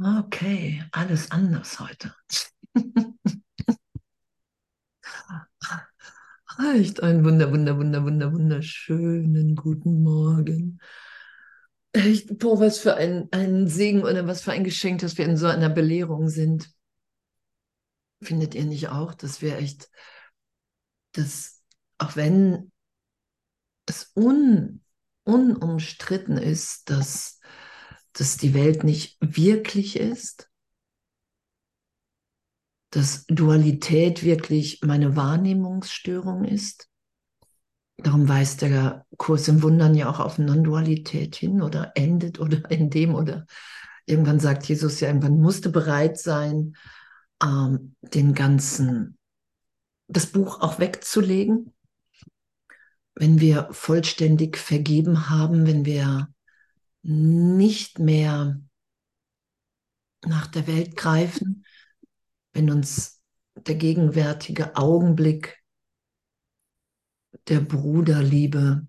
Okay, alles anders heute. Echt ein wunder, wunder, wunder, wunder, wunderschönen guten Morgen. Echt, boah, was für ein, ein Segen oder was für ein Geschenk, dass wir in so einer Belehrung sind. Findet ihr nicht auch, dass wir echt, dass auch wenn es un, unumstritten ist, dass, dass die Welt nicht wirklich ist, dass Dualität wirklich meine Wahrnehmungsstörung ist. Darum weist der Kurs im Wundern ja auch auf Non-Dualität hin oder endet oder in dem oder irgendwann sagt Jesus ja, irgendwann musste bereit sein, ähm, den ganzen, das Buch auch wegzulegen. Wenn wir vollständig vergeben haben, wenn wir nicht mehr nach der Welt greifen, wenn uns der gegenwärtige Augenblick der Bruderliebe,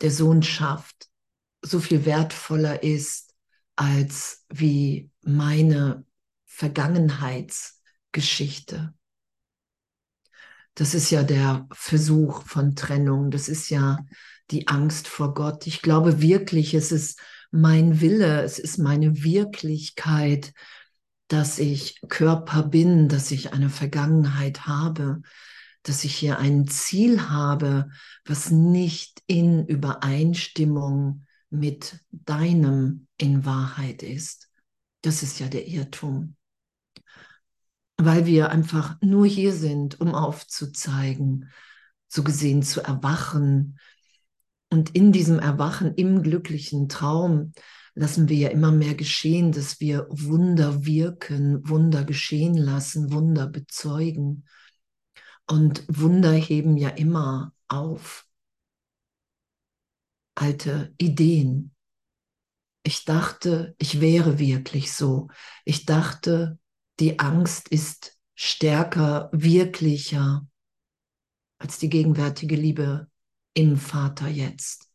der Sohnschaft so viel wertvoller ist als wie meine Vergangenheitsgeschichte. Das ist ja der Versuch von Trennung, das ist ja die Angst vor Gott. Ich glaube wirklich, es ist mein Wille, es ist meine Wirklichkeit, dass ich Körper bin, dass ich eine Vergangenheit habe, dass ich hier ein Ziel habe, was nicht in Übereinstimmung mit deinem in Wahrheit ist. Das ist ja der Irrtum. Weil wir einfach nur hier sind, um aufzuzeigen, so gesehen zu erwachen. Und in diesem Erwachen, im glücklichen Traum, lassen wir ja immer mehr geschehen, dass wir Wunder wirken, Wunder geschehen lassen, Wunder bezeugen. Und Wunder heben ja immer auf alte Ideen. Ich dachte, ich wäre wirklich so. Ich dachte, die Angst ist stärker, wirklicher als die gegenwärtige Liebe im Vater jetzt.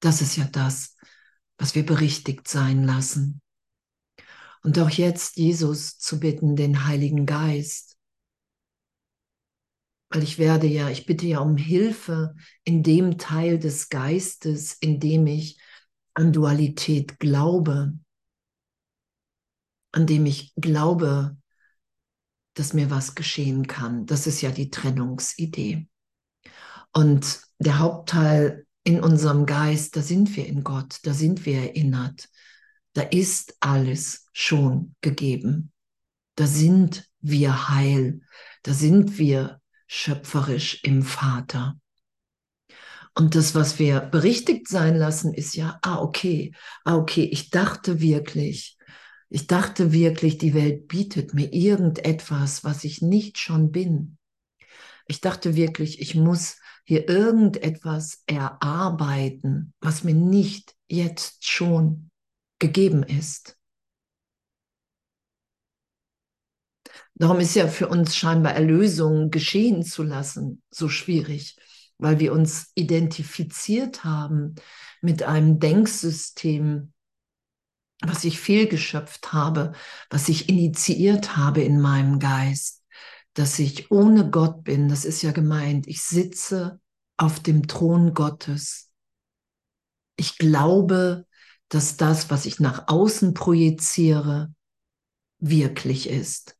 Das ist ja das, was wir berichtigt sein lassen. Und auch jetzt Jesus zu bitten, den Heiligen Geist. Weil ich werde ja, ich bitte ja um Hilfe in dem Teil des Geistes, in dem ich an Dualität glaube, an dem ich glaube, dass mir was geschehen kann. Das ist ja die Trennungsidee. Und der Hauptteil in unserem Geist, da sind wir in Gott, da sind wir erinnert. Da ist alles schon gegeben. Da sind wir heil. Da sind wir schöpferisch im Vater. Und das, was wir berichtigt sein lassen, ist ja, ah, okay, ah, okay, ich dachte wirklich, ich dachte wirklich, die Welt bietet mir irgendetwas, was ich nicht schon bin. Ich dachte wirklich, ich muss hier irgendetwas erarbeiten, was mir nicht jetzt schon gegeben ist. Darum ist ja für uns scheinbar Erlösung geschehen zu lassen so schwierig, weil wir uns identifiziert haben mit einem Denksystem, was ich fehlgeschöpft habe, was ich initiiert habe in meinem Geist dass ich ohne Gott bin, das ist ja gemeint, ich sitze auf dem Thron Gottes. Ich glaube, dass das, was ich nach außen projiziere, wirklich ist.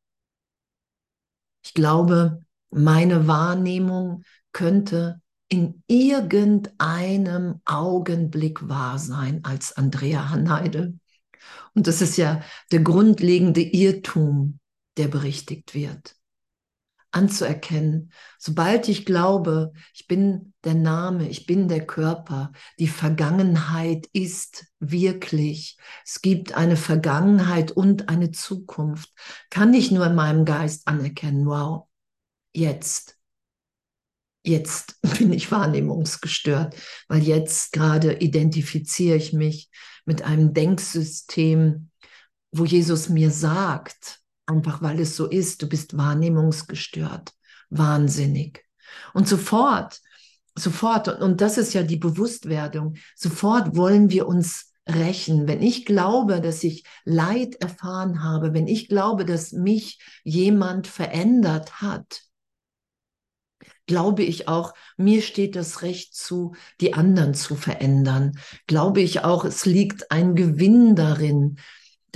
Ich glaube, meine Wahrnehmung könnte in irgendeinem Augenblick wahr sein als Andrea Hanheide. Und das ist ja der grundlegende Irrtum, der berichtigt wird anzuerkennen. Sobald ich glaube, ich bin der Name, ich bin der Körper, die Vergangenheit ist wirklich, es gibt eine Vergangenheit und eine Zukunft, kann ich nur in meinem Geist anerkennen, wow, jetzt. Jetzt bin ich wahrnehmungsgestört, weil jetzt gerade identifiziere ich mich mit einem Denksystem, wo Jesus mir sagt, Einfach weil es so ist, du bist wahrnehmungsgestört, wahnsinnig. Und sofort, sofort, und das ist ja die Bewusstwerdung, sofort wollen wir uns rächen, wenn ich glaube, dass ich Leid erfahren habe, wenn ich glaube, dass mich jemand verändert hat, glaube ich auch, mir steht das Recht zu, die anderen zu verändern. Glaube ich auch, es liegt ein Gewinn darin,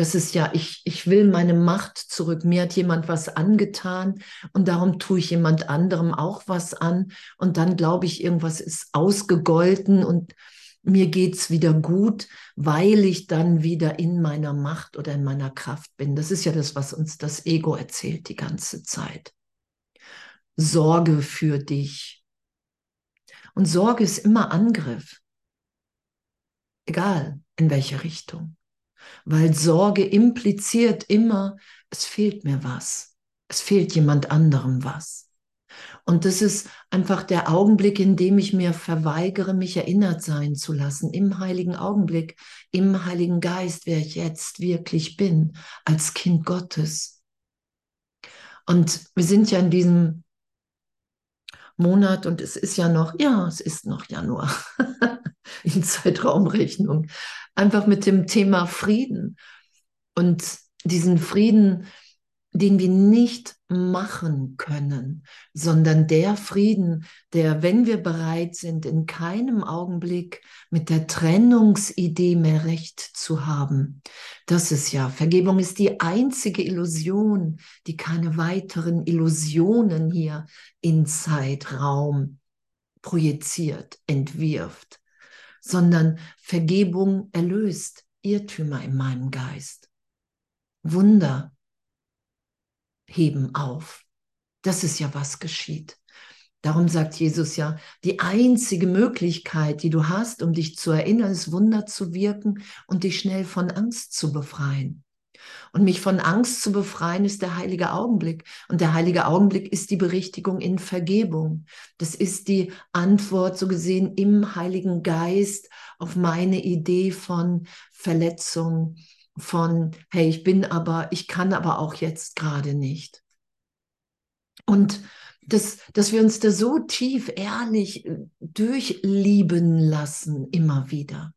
das ist ja, ich, ich will meine Macht zurück. Mir hat jemand was angetan und darum tue ich jemand anderem auch was an. Und dann glaube ich, irgendwas ist ausgegolten und mir geht's wieder gut, weil ich dann wieder in meiner Macht oder in meiner Kraft bin. Das ist ja das, was uns das Ego erzählt die ganze Zeit. Sorge für dich. Und Sorge ist immer Angriff. Egal in welche Richtung weil Sorge impliziert immer, es fehlt mir was, es fehlt jemand anderem was. Und das ist einfach der Augenblick, in dem ich mir verweigere, mich erinnert sein zu lassen, im heiligen Augenblick, im heiligen Geist, wer ich jetzt wirklich bin, als Kind Gottes. Und wir sind ja in diesem Monat und es ist ja noch, ja, es ist noch Januar in Zeitraumrechnung einfach mit dem Thema Frieden und diesen Frieden, den wir nicht machen können, sondern der Frieden, der, wenn wir bereit sind, in keinem Augenblick mit der Trennungsidee mehr recht zu haben. Das ist ja, Vergebung ist die einzige Illusion, die keine weiteren Illusionen hier in Zeitraum projiziert, entwirft sondern Vergebung erlöst Irrtümer in meinem Geist. Wunder heben auf. Das ist ja, was geschieht. Darum sagt Jesus ja, die einzige Möglichkeit, die du hast, um dich zu erinnern, ist Wunder zu wirken und dich schnell von Angst zu befreien. Und mich von Angst zu befreien ist der heilige Augenblick. Und der heilige Augenblick ist die Berichtigung in Vergebung. Das ist die Antwort, so gesehen, im Heiligen Geist auf meine Idee von Verletzung, von, hey, ich bin aber, ich kann aber auch jetzt gerade nicht. Und dass, dass wir uns da so tief ehrlich durchlieben lassen, immer wieder.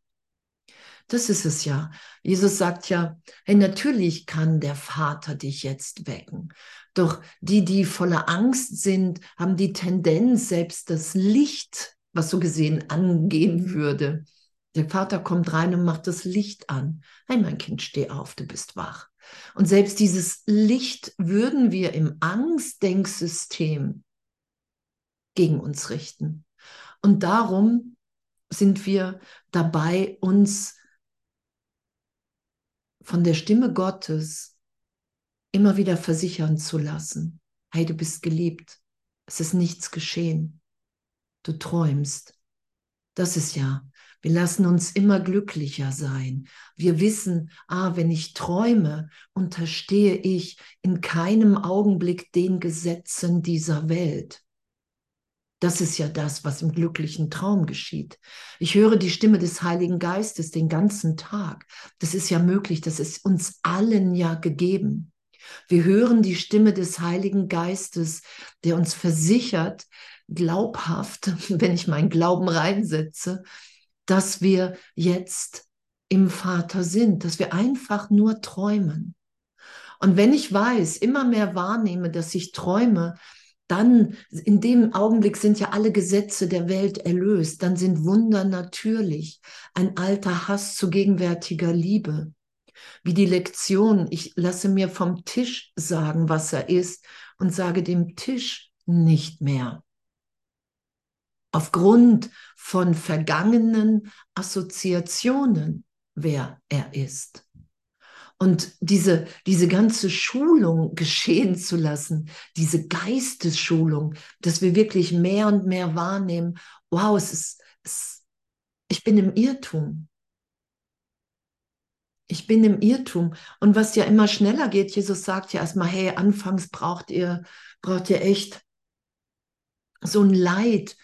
Das ist es ja. Jesus sagt ja, hey, natürlich kann der Vater dich jetzt wecken. Doch die, die voller Angst sind, haben die Tendenz, selbst das Licht, was so gesehen angehen würde. Der Vater kommt rein und macht das Licht an. Hey, mein Kind, steh auf, du bist wach. Und selbst dieses Licht würden wir im Angstdenksystem gegen uns richten. Und darum sind wir dabei, uns von der Stimme Gottes immer wieder versichern zu lassen, hey, du bist geliebt, es ist nichts geschehen, du träumst. Das ist ja, wir lassen uns immer glücklicher sein. Wir wissen, ah, wenn ich träume, unterstehe ich in keinem Augenblick den Gesetzen dieser Welt. Das ist ja das, was im glücklichen Traum geschieht. Ich höre die Stimme des Heiligen Geistes den ganzen Tag. Das ist ja möglich, das ist uns allen ja gegeben. Wir hören die Stimme des Heiligen Geistes, der uns versichert, glaubhaft, wenn ich meinen Glauben reinsetze, dass wir jetzt im Vater sind, dass wir einfach nur träumen. Und wenn ich weiß, immer mehr wahrnehme, dass ich träume, dann in dem Augenblick sind ja alle Gesetze der Welt erlöst, dann sind Wunder natürlich, ein alter Hass zu gegenwärtiger Liebe. Wie die Lektion, ich lasse mir vom Tisch sagen, was er ist und sage dem Tisch nicht mehr. Aufgrund von vergangenen Assoziationen, wer er ist. Und diese, diese ganze Schulung geschehen zu lassen, diese Geistesschulung, dass wir wirklich mehr und mehr wahrnehmen, wow, es ist, es, ich bin im Irrtum. Ich bin im Irrtum. Und was ja immer schneller geht, Jesus sagt ja erstmal, hey, anfangs braucht ihr, braucht ihr echt so ein Leid.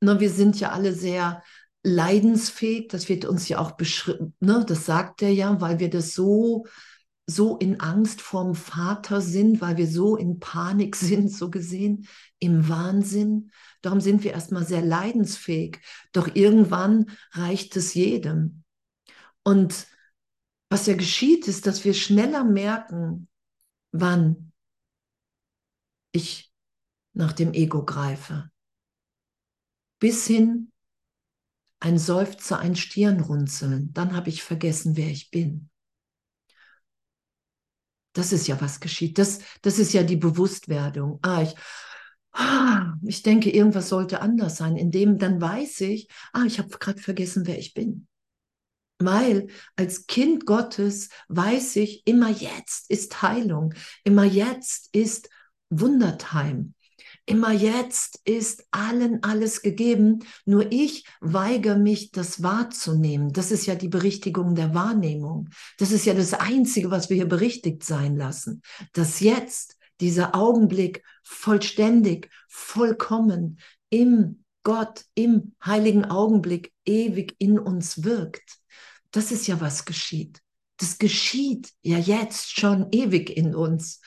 Ne, wir sind ja alle sehr leidensfähig, das wird uns ja auch beschrieben, ne, das sagt er ja, weil wir das so, so in Angst vorm Vater sind, weil wir so in Panik sind, so gesehen, im Wahnsinn. Darum sind wir erstmal sehr leidensfähig. Doch irgendwann reicht es jedem. Und was ja geschieht, ist, dass wir schneller merken, wann ich nach dem Ego greife. Bis hin ein Seufzer, ein Stirnrunzeln, dann habe ich vergessen, wer ich bin. Das ist ja, was geschieht. Das, das ist ja die Bewusstwerdung. Ah, ich, ah, ich denke, irgendwas sollte anders sein. In dem dann weiß ich, ah, ich habe gerade vergessen, wer ich bin. Weil als Kind Gottes weiß ich, immer jetzt ist Heilung, immer jetzt ist Wundertime. Immer jetzt ist allen alles gegeben, nur ich weigere mich, das wahrzunehmen. Das ist ja die Berichtigung der Wahrnehmung. Das ist ja das Einzige, was wir hier berichtigt sein lassen. Dass jetzt dieser Augenblick vollständig, vollkommen im Gott, im heiligen Augenblick ewig in uns wirkt. Das ist ja, was geschieht. Das geschieht ja jetzt schon ewig in uns.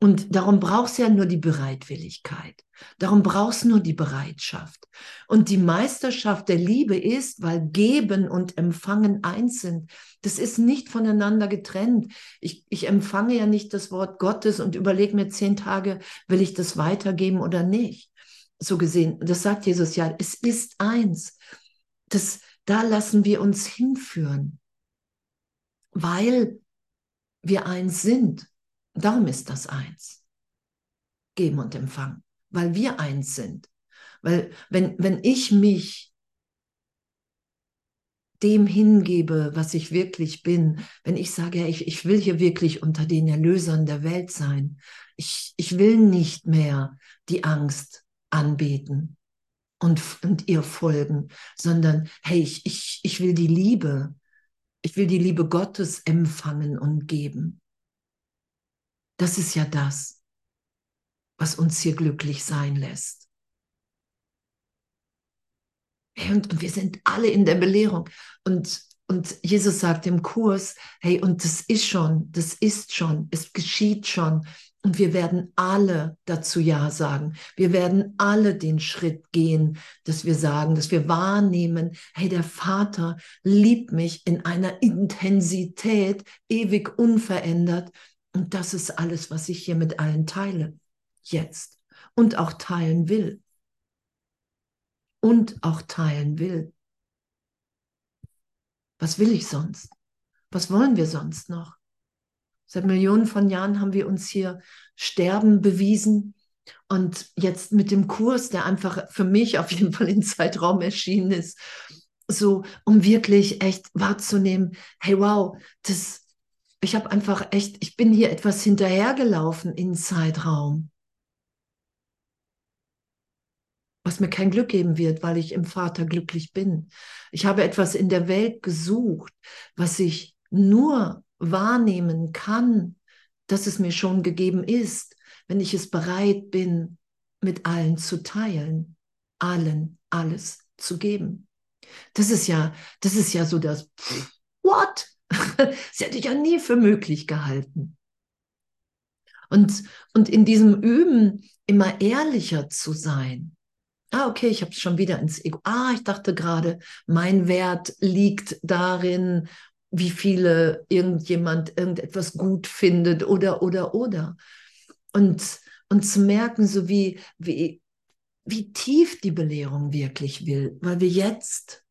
Und darum brauchst du ja nur die Bereitwilligkeit. Darum brauchst du nur die Bereitschaft. Und die Meisterschaft der Liebe ist, weil Geben und Empfangen eins sind. Das ist nicht voneinander getrennt. Ich, ich empfange ja nicht das Wort Gottes und überlege mir zehn Tage, will ich das weitergeben oder nicht. So gesehen, das sagt Jesus ja, es ist eins. Das, da lassen wir uns hinführen, weil wir eins sind. Darum ist das eins. Geben und empfangen, weil wir eins sind. Weil wenn, wenn ich mich dem hingebe, was ich wirklich bin, wenn ich sage, ich, ich will hier wirklich unter den Erlösern der Welt sein, ich, ich will nicht mehr die Angst anbeten und, und ihr folgen, sondern hey, ich, ich, ich will die Liebe, ich will die Liebe Gottes empfangen und geben. Das ist ja das, was uns hier glücklich sein lässt. Und, und wir sind alle in der Belehrung. Und, und Jesus sagt im Kurs, hey, und das ist schon, das ist schon, es geschieht schon. Und wir werden alle dazu Ja sagen. Wir werden alle den Schritt gehen, dass wir sagen, dass wir wahrnehmen, hey, der Vater liebt mich in einer Intensität, ewig unverändert. Und das ist alles, was ich hier mit allen teile. Jetzt. Und auch teilen will. Und auch teilen will. Was will ich sonst? Was wollen wir sonst noch? Seit Millionen von Jahren haben wir uns hier Sterben bewiesen. Und jetzt mit dem Kurs, der einfach für mich auf jeden Fall in Zeitraum erschienen ist, so um wirklich echt wahrzunehmen, hey wow, das, ich habe einfach echt, ich bin hier etwas hinterhergelaufen in Zeitraum, was mir kein Glück geben wird, weil ich im Vater glücklich bin. Ich habe etwas in der Welt gesucht, was ich nur wahrnehmen kann, dass es mir schon gegeben ist, wenn ich es bereit bin, mit allen zu teilen, allen alles zu geben. Das ist ja, das ist ja so das What? Das hätte ich ja nie für möglich gehalten. Und, und in diesem Üben immer ehrlicher zu sein. Ah, okay, ich habe es schon wieder ins Ego. Ah, ich dachte gerade, mein Wert liegt darin, wie viele irgendjemand irgendetwas gut findet oder, oder, oder. Und, und zu merken, so wie, wie, wie tief die Belehrung wirklich will, weil wir jetzt,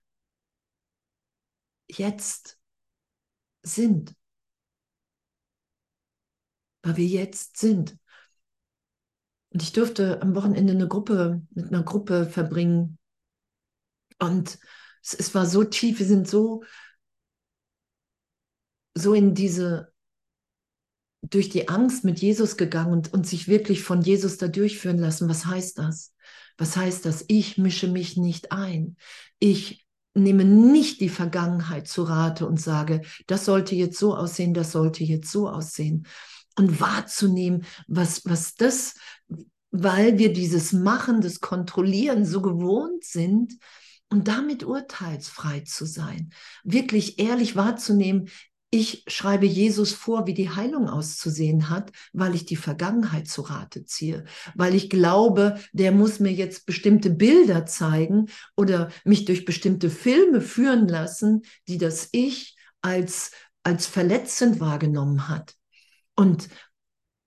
jetzt sind. Weil wir jetzt sind. Und ich durfte am Wochenende eine Gruppe, mit einer Gruppe verbringen. Und es, es war so tief, wir sind so so in diese, durch die Angst mit Jesus gegangen und, und sich wirklich von Jesus da durchführen lassen. Was heißt das? Was heißt das? Ich mische mich nicht ein. Ich nehme nicht die Vergangenheit zu Rate und sage, das sollte jetzt so aussehen, das sollte jetzt so aussehen. Und wahrzunehmen, was, was das, weil wir dieses Machen, das Kontrollieren so gewohnt sind, und damit urteilsfrei zu sein, wirklich ehrlich wahrzunehmen, ich schreibe Jesus vor, wie die Heilung auszusehen hat, weil ich die Vergangenheit zu Rate ziehe, weil ich glaube, der muss mir jetzt bestimmte Bilder zeigen oder mich durch bestimmte Filme führen lassen, die das Ich als, als verletzend wahrgenommen hat. Und,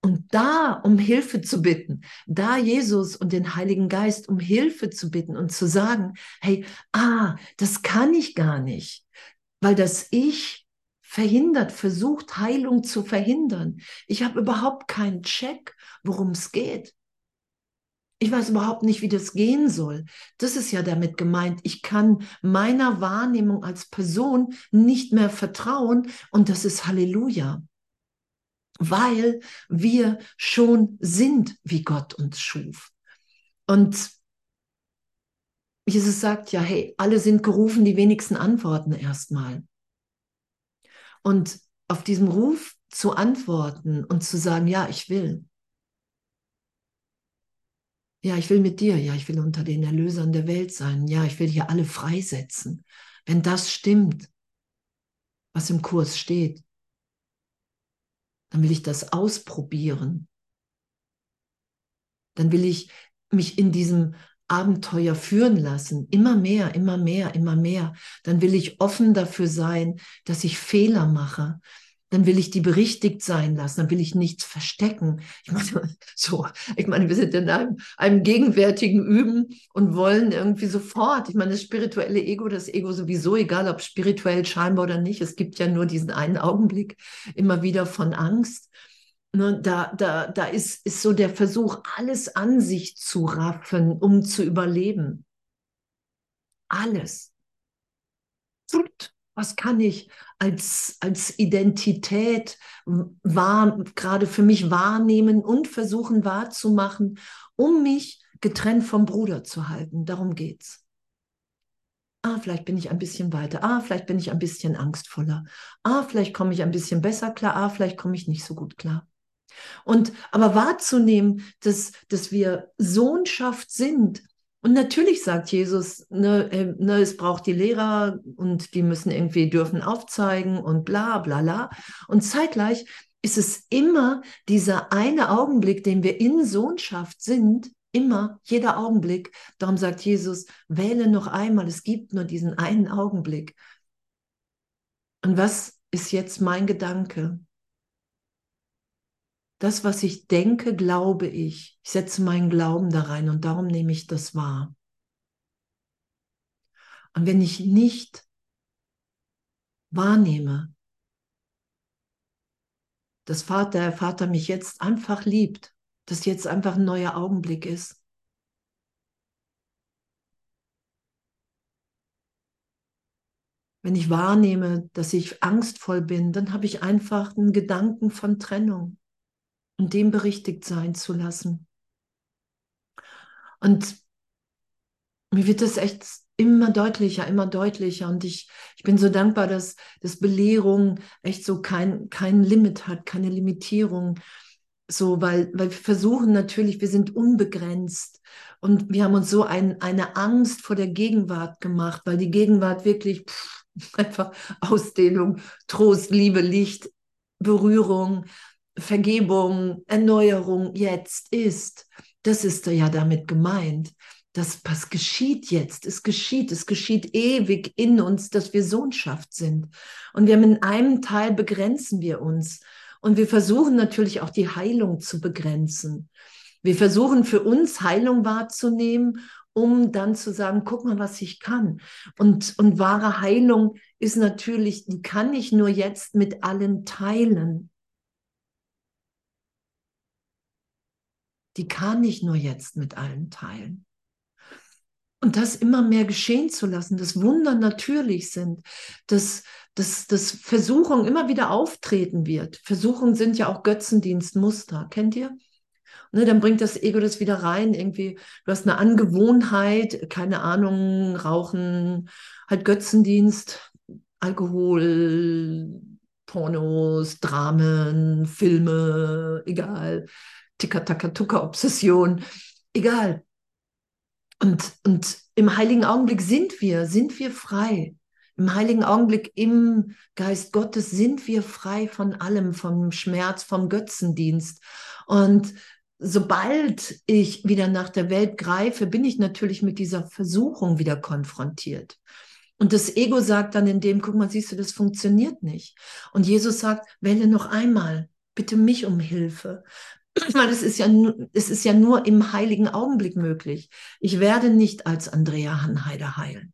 und da um Hilfe zu bitten, da Jesus und den Heiligen Geist um Hilfe zu bitten und zu sagen, hey, ah, das kann ich gar nicht, weil das Ich verhindert, versucht Heilung zu verhindern. Ich habe überhaupt keinen Check, worum es geht. Ich weiß überhaupt nicht, wie das gehen soll. Das ist ja damit gemeint. Ich kann meiner Wahrnehmung als Person nicht mehr vertrauen und das ist Halleluja weil wir schon sind, wie Gott uns schuf. Und Jesus sagt ja, hey, alle sind gerufen, die wenigsten antworten erstmal. Und auf diesem Ruf zu antworten und zu sagen, ja, ich will. Ja, ich will mit dir. Ja, ich will unter den Erlösern der Welt sein. Ja, ich will hier alle freisetzen. Wenn das stimmt, was im Kurs steht, dann will ich das ausprobieren. Dann will ich mich in diesem Abenteuer führen lassen, immer mehr, immer mehr, immer mehr. Dann will ich offen dafür sein, dass ich Fehler mache, dann will ich die berichtigt sein lassen, dann will ich nichts verstecken. Ich meine, so, ich meine, wir sind in einem, einem gegenwärtigen Üben und wollen irgendwie sofort, ich meine, das spirituelle Ego, das Ego sowieso, egal ob spirituell scheinbar oder nicht, es gibt ja nur diesen einen Augenblick immer wieder von Angst. Ne, da, da, da ist, ist so der Versuch, alles an sich zu raffen, um zu überleben. Alles. Was kann ich als, als Identität wahr, gerade für mich wahrnehmen und versuchen wahrzumachen, um mich getrennt vom Bruder zu halten. Darum geht's. Ah, vielleicht bin ich ein bisschen weiter. Ah, vielleicht bin ich ein bisschen angstvoller. Ah, vielleicht komme ich ein bisschen besser klar. Ah, vielleicht komme ich nicht so gut klar. Und aber wahrzunehmen, dass, dass wir Sohnschaft sind, und natürlich sagt Jesus, ne, äh, ne, es braucht die Lehrer und die müssen irgendwie dürfen aufzeigen und bla bla bla. Und zeitgleich ist es immer dieser eine Augenblick, den wir in Sohnschaft sind, immer, jeder Augenblick. Darum sagt Jesus, wähle noch einmal, es gibt nur diesen einen Augenblick. Und was ist jetzt mein Gedanke? Das, was ich denke, glaube ich. Ich setze meinen Glauben da rein und darum nehme ich das wahr. Und wenn ich nicht wahrnehme, dass Vater, der Vater mich jetzt einfach liebt, dass jetzt einfach ein neuer Augenblick ist. Wenn ich wahrnehme, dass ich angstvoll bin, dann habe ich einfach einen Gedanken von Trennung und dem berichtigt sein zu lassen. Und mir wird das echt immer deutlicher, immer deutlicher. Und ich, ich bin so dankbar, dass, dass Belehrung echt so kein, kein Limit hat, keine Limitierung. So, weil, weil wir versuchen natürlich, wir sind unbegrenzt und wir haben uns so ein, eine Angst vor der Gegenwart gemacht, weil die Gegenwart wirklich pff, einfach Ausdehnung, Trost, Liebe, Licht, Berührung, Vergebung, Erneuerung jetzt ist. Das ist ja damit gemeint. Das, was geschieht jetzt, es geschieht, es geschieht ewig in uns, dass wir Sohnschaft sind. Und wir haben in einem Teil begrenzen wir uns. Und wir versuchen natürlich auch die Heilung zu begrenzen. Wir versuchen für uns Heilung wahrzunehmen, um dann zu sagen, guck mal, was ich kann. Und, und wahre Heilung ist natürlich, die kann ich nur jetzt mit allen teilen. Die kann ich nur jetzt mit allen teilen. Und das immer mehr geschehen zu lassen, dass Wunder natürlich sind, dass, dass, dass Versuchung immer wieder auftreten wird. Versuchungen sind ja auch Götzendienstmuster, kennt ihr? Ne, dann bringt das Ego das wieder rein, irgendwie, du hast eine Angewohnheit, keine Ahnung, Rauchen, halt Götzendienst, Alkohol, Pornos, Dramen, Filme, egal. Tika-Taka-Tuka-Obsession, egal. Und, und im heiligen Augenblick sind wir, sind wir frei. Im heiligen Augenblick im Geist Gottes sind wir frei von allem, vom Schmerz, vom Götzendienst. Und sobald ich wieder nach der Welt greife, bin ich natürlich mit dieser Versuchung wieder konfrontiert. Und das Ego sagt dann in dem, guck mal, siehst du, das funktioniert nicht. Und Jesus sagt, wähle noch einmal, bitte mich um Hilfe. Weil es ist ja, es ist ja nur im heiligen Augenblick möglich. Ich werde nicht als Andrea Hanheide heilen.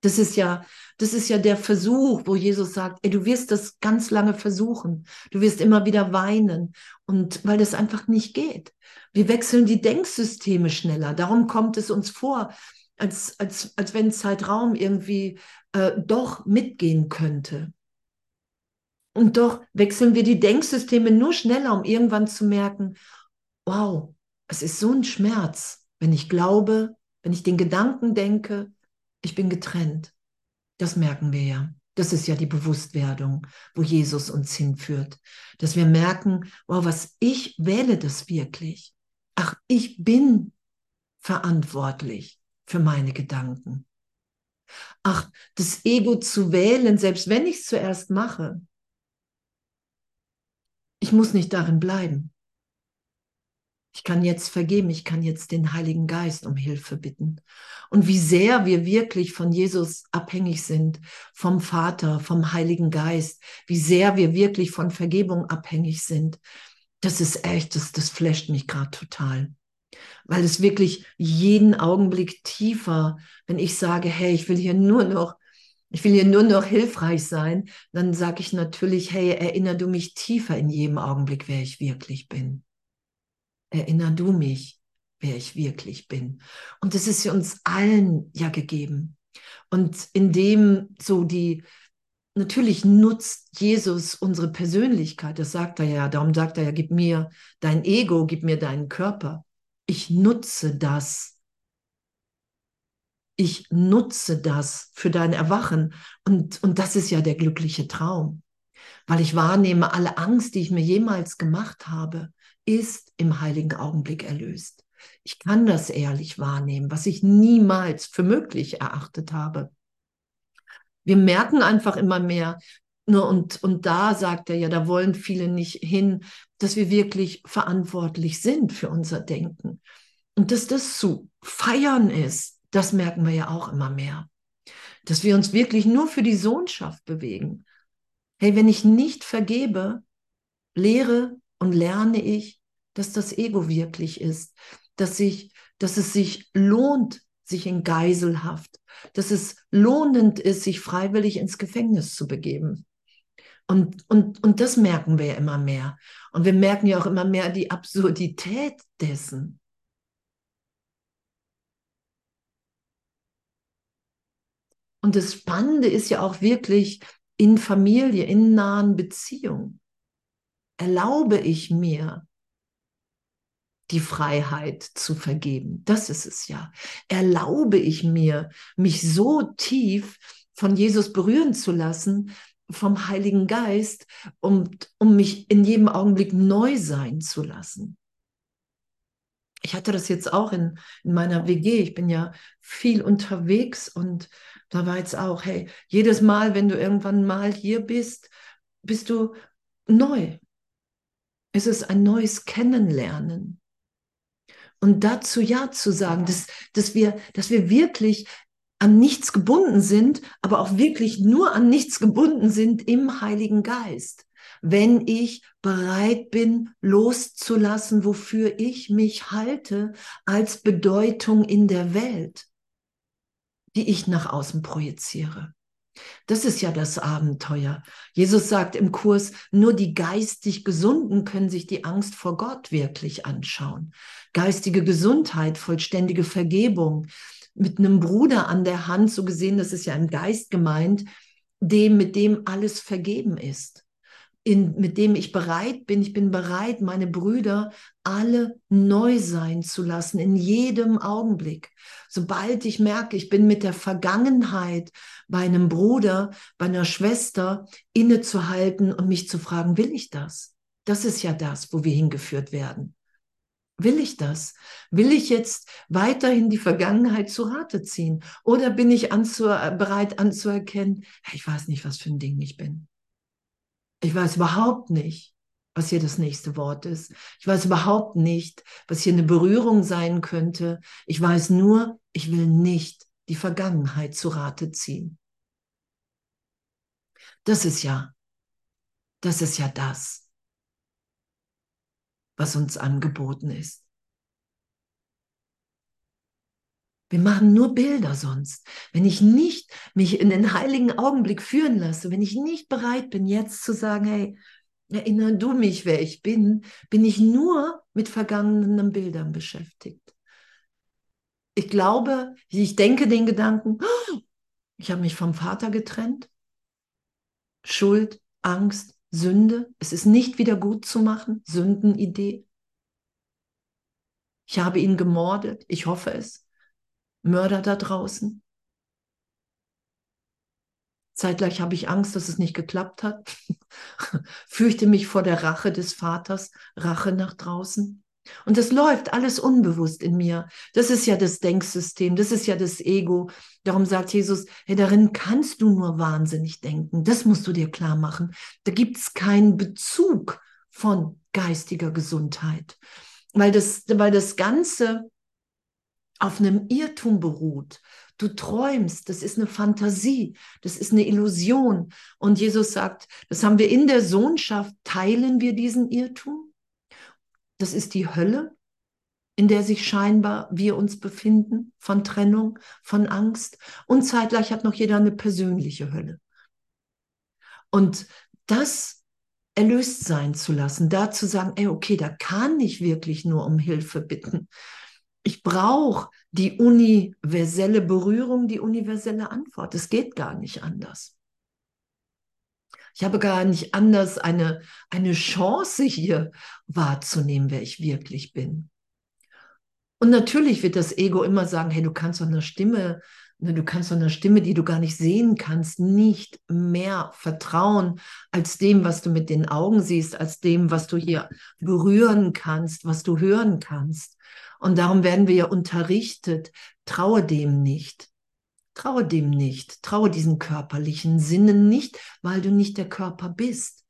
Das ist ja, das ist ja der Versuch, wo Jesus sagt, ey, du wirst das ganz lange versuchen. Du wirst immer wieder weinen. Und weil das einfach nicht geht. Wir wechseln die Denksysteme schneller. Darum kommt es uns vor, als, als, als wenn Zeitraum irgendwie äh, doch mitgehen könnte. Und doch wechseln wir die Denksysteme nur schneller, um irgendwann zu merken, wow, es ist so ein Schmerz, wenn ich glaube, wenn ich den Gedanken denke, ich bin getrennt. Das merken wir ja. Das ist ja die Bewusstwerdung, wo Jesus uns hinführt. Dass wir merken, wow, was ich wähle das wirklich. Ach, ich bin verantwortlich für meine Gedanken. Ach, das Ego zu wählen, selbst wenn ich es zuerst mache. Ich muss nicht darin bleiben. Ich kann jetzt vergeben, ich kann jetzt den Heiligen Geist um Hilfe bitten. Und wie sehr wir wirklich von Jesus abhängig sind, vom Vater, vom Heiligen Geist, wie sehr wir wirklich von Vergebung abhängig sind, das ist echt, das, das flasht mich gerade total. Weil es wirklich jeden Augenblick tiefer, wenn ich sage, hey, ich will hier nur noch ich will hier nur noch hilfreich sein, dann sage ich natürlich, hey, erinner du mich tiefer in jedem Augenblick, wer ich wirklich bin erinner du mich, wer ich wirklich bin. Und das ist uns allen ja gegeben. Und indem so die, natürlich nutzt Jesus unsere Persönlichkeit, das sagt er ja, darum sagt er ja, gib mir dein Ego, gib mir deinen Körper. Ich nutze das. Ich nutze das für dein Erwachen. Und, und das ist ja der glückliche Traum, weil ich wahrnehme, alle Angst, die ich mir jemals gemacht habe, ist im heiligen Augenblick erlöst. Ich kann das ehrlich wahrnehmen, was ich niemals für möglich erachtet habe. Wir merken einfach immer mehr, nur und, und da sagt er ja, da wollen viele nicht hin, dass wir wirklich verantwortlich sind für unser Denken. Und dass das zu feiern ist, das merken wir ja auch immer mehr. Dass wir uns wirklich nur für die Sohnschaft bewegen. Hey, wenn ich nicht vergebe, lehre und lerne ich, dass das Ego wirklich ist, dass, sich, dass es sich lohnt, sich in Geiselhaft, dass es lohnend ist, sich freiwillig ins Gefängnis zu begeben. Und, und, und das merken wir ja immer mehr. Und wir merken ja auch immer mehr die Absurdität dessen. Und das Spannende ist ja auch wirklich in Familie, in nahen Beziehungen. Erlaube ich mir, die Freiheit zu vergeben. Das ist es ja. Erlaube ich mir, mich so tief von Jesus berühren zu lassen, vom Heiligen Geist, um, um mich in jedem Augenblick neu sein zu lassen. Ich hatte das jetzt auch in, in meiner WG. Ich bin ja viel unterwegs und da war jetzt auch, hey, jedes Mal, wenn du irgendwann mal hier bist, bist du neu. Es ist ein neues Kennenlernen. Und dazu Ja zu sagen, dass, dass, wir, dass wir wirklich an nichts gebunden sind, aber auch wirklich nur an nichts gebunden sind im Heiligen Geist. Wenn ich bereit bin, loszulassen, wofür ich mich halte als Bedeutung in der Welt, die ich nach außen projiziere. Das ist ja das Abenteuer. Jesus sagt im Kurs, nur die geistig Gesunden können sich die Angst vor Gott wirklich anschauen. Geistige Gesundheit, vollständige Vergebung, mit einem Bruder an der Hand, so gesehen, das ist ja im Geist gemeint, dem, mit dem alles vergeben ist in, mit dem ich bereit bin. Ich bin bereit, meine Brüder alle neu sein zu lassen, in jedem Augenblick. Sobald ich merke, ich bin mit der Vergangenheit bei einem Bruder, bei einer Schwester innezuhalten und mich zu fragen, will ich das? Das ist ja das, wo wir hingeführt werden. Will ich das? Will ich jetzt weiterhin die Vergangenheit zu Rate ziehen? Oder bin ich anzu bereit anzuerkennen, ich weiß nicht, was für ein Ding ich bin. Ich weiß überhaupt nicht, was hier das nächste Wort ist. Ich weiß überhaupt nicht, was hier eine Berührung sein könnte. Ich weiß nur, ich will nicht die Vergangenheit zu Rate ziehen. Das ist ja, das ist ja das, was uns angeboten ist. Wir machen nur Bilder sonst. Wenn ich nicht mich in den heiligen Augenblick führen lasse, wenn ich nicht bereit bin, jetzt zu sagen, hey, erinnere du mich, wer ich bin, bin ich nur mit vergangenen Bildern beschäftigt. Ich glaube, ich denke den Gedanken, ich habe mich vom Vater getrennt. Schuld, Angst, Sünde. Es ist nicht wieder gut zu machen. Sündenidee. Ich habe ihn gemordet. Ich hoffe es. Mörder da draußen. Zeitgleich habe ich Angst, dass es nicht geklappt hat. Fürchte mich vor der Rache des Vaters, Rache nach draußen. Und das läuft alles unbewusst in mir. Das ist ja das Denksystem, das ist ja das Ego. Darum sagt Jesus, hey, darin kannst du nur wahnsinnig denken. Das musst du dir klar machen. Da gibt es keinen Bezug von geistiger Gesundheit. Weil das, weil das Ganze auf einem Irrtum beruht. Du träumst, das ist eine Fantasie, das ist eine Illusion. Und Jesus sagt, das haben wir in der Sohnschaft, teilen wir diesen Irrtum. Das ist die Hölle, in der sich scheinbar wir uns befinden, von Trennung, von Angst. Und zeitgleich hat noch jeder eine persönliche Hölle. Und das erlöst sein zu lassen, da zu sagen, ey, okay, da kann ich wirklich nur um Hilfe bitten. Ich brauche die universelle Berührung, die universelle Antwort. Es geht gar nicht anders. Ich habe gar nicht anders eine, eine Chance hier wahrzunehmen, wer ich wirklich bin. Und natürlich wird das Ego immer sagen, hey, du kannst doch eine Stimme, ne, du kannst doch einer Stimme, die du gar nicht sehen kannst, nicht mehr vertrauen als dem, was du mit den Augen siehst, als dem, was du hier berühren kannst, was du hören kannst. Und darum werden wir ja unterrichtet, traue dem nicht. Traue dem nicht, traue diesen körperlichen Sinnen nicht, weil du nicht der Körper bist.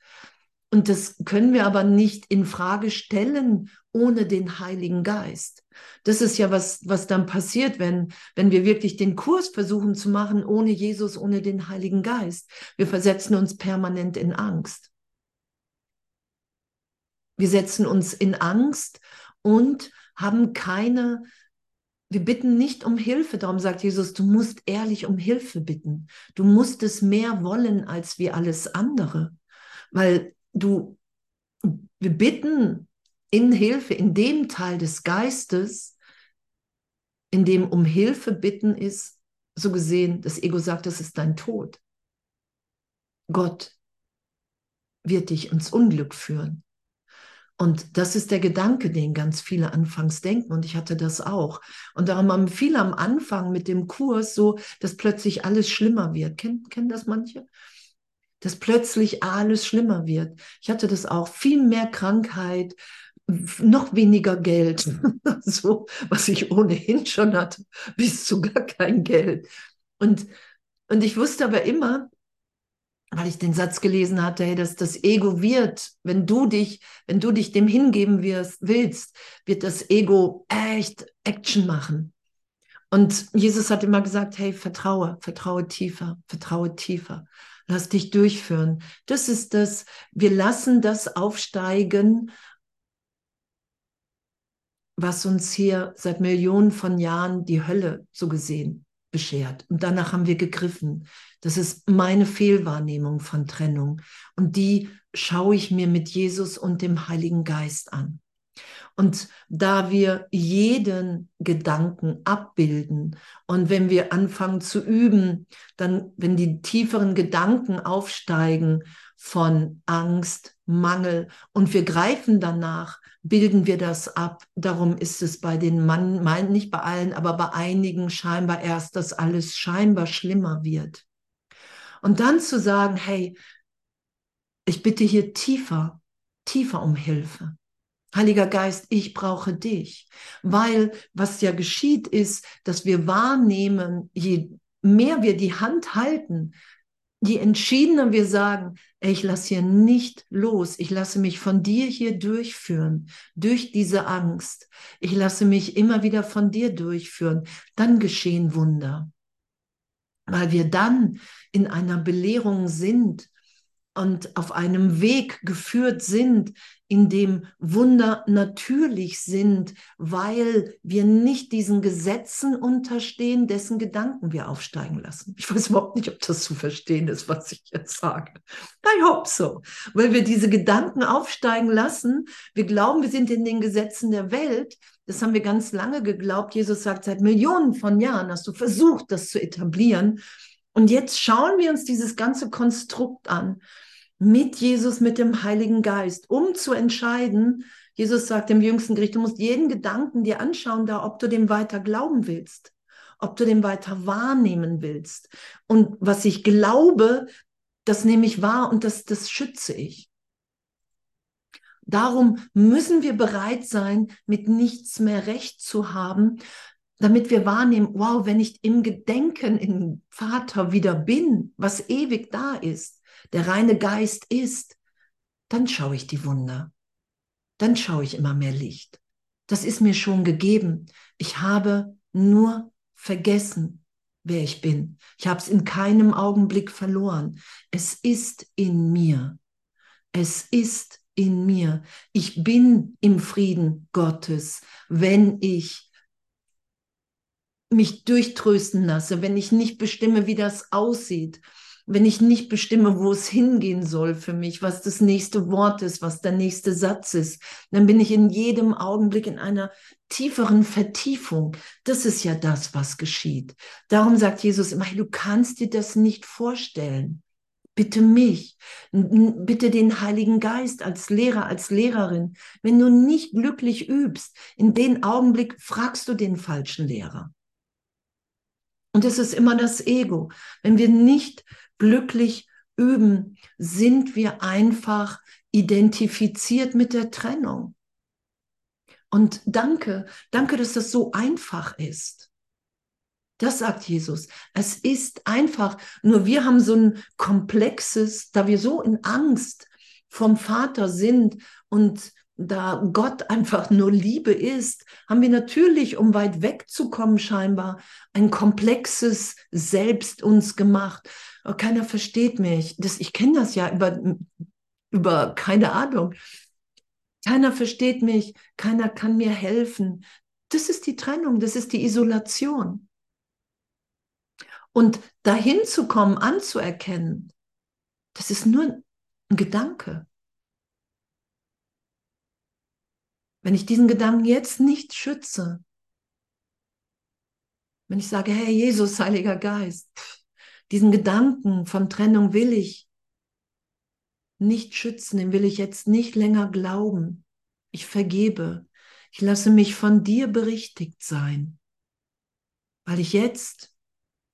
Und das können wir aber nicht in Frage stellen ohne den Heiligen Geist. Das ist ja was, was dann passiert, wenn, wenn wir wirklich den Kurs versuchen zu machen ohne Jesus, ohne den Heiligen Geist. Wir versetzen uns permanent in Angst. Wir setzen uns in Angst und haben keine wir bitten nicht um Hilfe. Darum sagt Jesus, du musst ehrlich um Hilfe bitten. Du musst es mehr wollen als wir alles andere. Weil du, wir bitten in Hilfe, in dem Teil des Geistes, in dem um Hilfe bitten ist, so gesehen, das Ego sagt, das ist dein Tod. Gott wird dich ins Unglück führen. Und das ist der Gedanke, den ganz viele anfangs denken. Und ich hatte das auch. Und darum haben viele am Anfang mit dem Kurs so, dass plötzlich alles schlimmer wird. Kennen, kennen das manche? Dass plötzlich alles schlimmer wird. Ich hatte das auch. Viel mehr Krankheit, noch weniger Geld. so, was ich ohnehin schon hatte, bis zu gar kein Geld. Und, und ich wusste aber immer, weil ich den Satz gelesen hatte, hey, dass das Ego wird, wenn du dich, wenn du dich dem hingeben wirst, willst, wird das Ego echt Action machen. Und Jesus hat immer gesagt, hey, vertraue, vertraue tiefer, vertraue tiefer. Lass dich durchführen. Das ist das, wir lassen das aufsteigen, was uns hier seit Millionen von Jahren die Hölle so gesehen beschert. Und danach haben wir gegriffen. Das ist meine Fehlwahrnehmung von Trennung. Und die schaue ich mir mit Jesus und dem Heiligen Geist an. Und da wir jeden Gedanken abbilden und wenn wir anfangen zu üben, dann, wenn die tieferen Gedanken aufsteigen von Angst, Mangel und wir greifen danach, bilden wir das ab. Darum ist es bei den Mann, nicht bei allen, aber bei einigen scheinbar erst, dass alles scheinbar schlimmer wird. Und dann zu sagen, hey, ich bitte hier tiefer, tiefer um Hilfe. Heiliger Geist, ich brauche dich, weil was ja geschieht ist, dass wir wahrnehmen, je mehr wir die Hand halten, je entschiedener wir sagen, ey, ich lasse hier nicht los, ich lasse mich von dir hier durchführen, durch diese Angst, ich lasse mich immer wieder von dir durchführen, dann geschehen Wunder. weil wir dann in einer Belehrung sind und auf einem Weg geführt sind, in dem Wunder natürlich sind, weil wir nicht diesen Gesetzen unterstehen, dessen Gedanken wir aufsteigen lassen. Ich weiß überhaupt nicht, ob das zu verstehen ist, was ich jetzt sage. I hope so. Weil wir diese Gedanken aufsteigen lassen. Wir glauben, wir sind in den Gesetzen der Welt. Das haben wir ganz lange geglaubt. Jesus sagt, seit Millionen von Jahren hast du versucht, das zu etablieren. Und jetzt schauen wir uns dieses ganze Konstrukt an mit Jesus, mit dem Heiligen Geist, um zu entscheiden, Jesus sagt im jüngsten Gericht, du musst jeden Gedanken dir anschauen, da ob du dem weiter glauben willst, ob du dem weiter wahrnehmen willst. Und was ich glaube, das nehme ich wahr und das, das schütze ich. Darum müssen wir bereit sein, mit nichts mehr recht zu haben, damit wir wahrnehmen, wow, wenn ich im Gedenken in Vater wieder bin, was ewig da ist, der reine Geist ist, dann schaue ich die Wunder. Dann schaue ich immer mehr Licht. Das ist mir schon gegeben. Ich habe nur vergessen, wer ich bin. Ich habe es in keinem Augenblick verloren. Es ist in mir. Es ist in mir. Ich bin im Frieden Gottes, wenn ich mich durchtrösten lasse, wenn ich nicht bestimme, wie das aussieht, wenn ich nicht bestimme, wo es hingehen soll für mich, was das nächste Wort ist, was der nächste Satz ist, dann bin ich in jedem Augenblick in einer tieferen Vertiefung. Das ist ja das, was geschieht. Darum sagt Jesus immer, du kannst dir das nicht vorstellen. Bitte mich, bitte den Heiligen Geist als Lehrer, als Lehrerin. Wenn du nicht glücklich übst, in den Augenblick fragst du den falschen Lehrer. Und es ist immer das Ego. Wenn wir nicht glücklich üben, sind wir einfach identifiziert mit der Trennung. Und danke, danke, dass das so einfach ist. Das sagt Jesus. Es ist einfach. Nur wir haben so ein komplexes, da wir so in Angst vom Vater sind und da Gott einfach nur Liebe ist, haben wir natürlich, um weit wegzukommen scheinbar, ein komplexes Selbst uns gemacht. Aber keiner versteht mich. Das, ich kenne das ja über, über, keine Ahnung. Keiner versteht mich, keiner kann mir helfen. Das ist die Trennung, das ist die Isolation. Und dahin zu kommen, anzuerkennen, das ist nur ein Gedanke. Wenn ich diesen Gedanken jetzt nicht schütze, wenn ich sage, hey Jesus, Heiliger Geist, diesen Gedanken von Trennung will ich nicht schützen, den will ich jetzt nicht länger glauben. Ich vergebe. Ich lasse mich von dir berichtigt sein, weil ich jetzt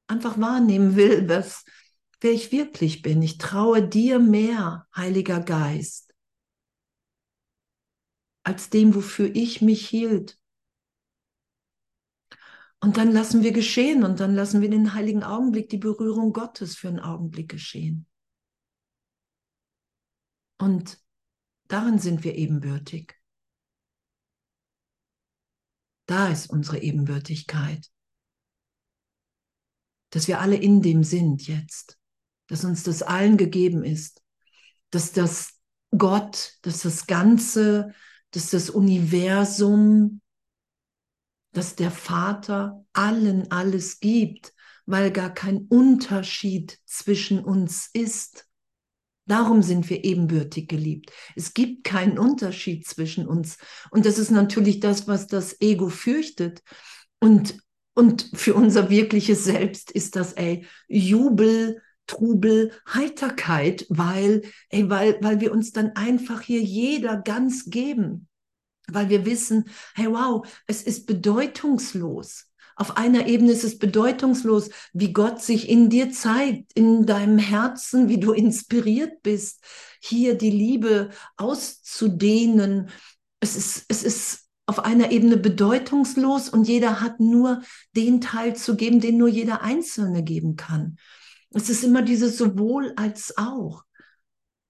einfach wahrnehmen will, was, wer ich wirklich bin. Ich traue dir mehr, Heiliger Geist als dem, wofür ich mich hielt. Und dann lassen wir geschehen und dann lassen wir den heiligen Augenblick, die Berührung Gottes für einen Augenblick geschehen. Und darin sind wir ebenbürtig. Da ist unsere Ebenbürtigkeit. Dass wir alle in dem sind jetzt. Dass uns das allen gegeben ist. Dass das Gott, dass das Ganze dass das Universum, dass der Vater allen alles gibt, weil gar kein Unterschied zwischen uns ist. Darum sind wir ebenbürtig geliebt. Es gibt keinen Unterschied zwischen uns. Und das ist natürlich das, was das Ego fürchtet. Und, und für unser wirkliches Selbst ist das, ey, Jubel, Trubel, Heiterkeit, weil, ey, weil, weil wir uns dann einfach hier jeder ganz geben. Weil wir wissen, hey wow, es ist bedeutungslos. Auf einer Ebene ist es bedeutungslos, wie Gott sich in dir zeigt, in deinem Herzen, wie du inspiriert bist, hier die Liebe auszudehnen. Es ist, es ist auf einer Ebene bedeutungslos und jeder hat nur den Teil zu geben, den nur jeder Einzelne geben kann. Es ist immer dieses sowohl als auch.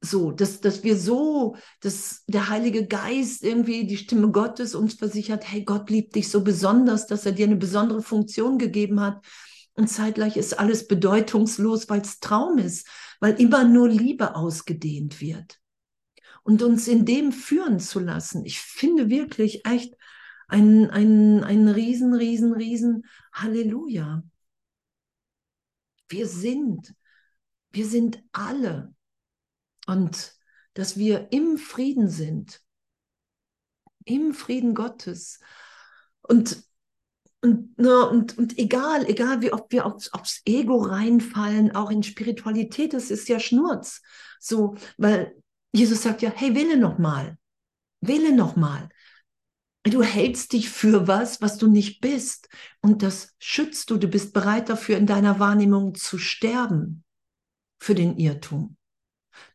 So, dass, dass wir so, dass der Heilige Geist irgendwie die Stimme Gottes uns versichert, hey, Gott liebt dich so besonders, dass er dir eine besondere Funktion gegeben hat. Und zeitgleich ist alles bedeutungslos, weil es Traum ist, weil immer nur Liebe ausgedehnt wird. Und uns in dem führen zu lassen, ich finde wirklich echt ein, ein, ein riesen, riesen, riesen Halleluja. Wir sind, wir sind alle. Und dass wir im Frieden sind, im Frieden Gottes. Und und, und, und egal, egal wie oft wir aufs, aufs Ego reinfallen, auch in Spiritualität, das ist ja Schnurz. So, weil Jesus sagt ja, hey, wähle noch mal. Wähle noch mal. Du hältst dich für was, was du nicht bist. Und das schützt du. Du bist bereit dafür, in deiner Wahrnehmung zu sterben. Für den Irrtum.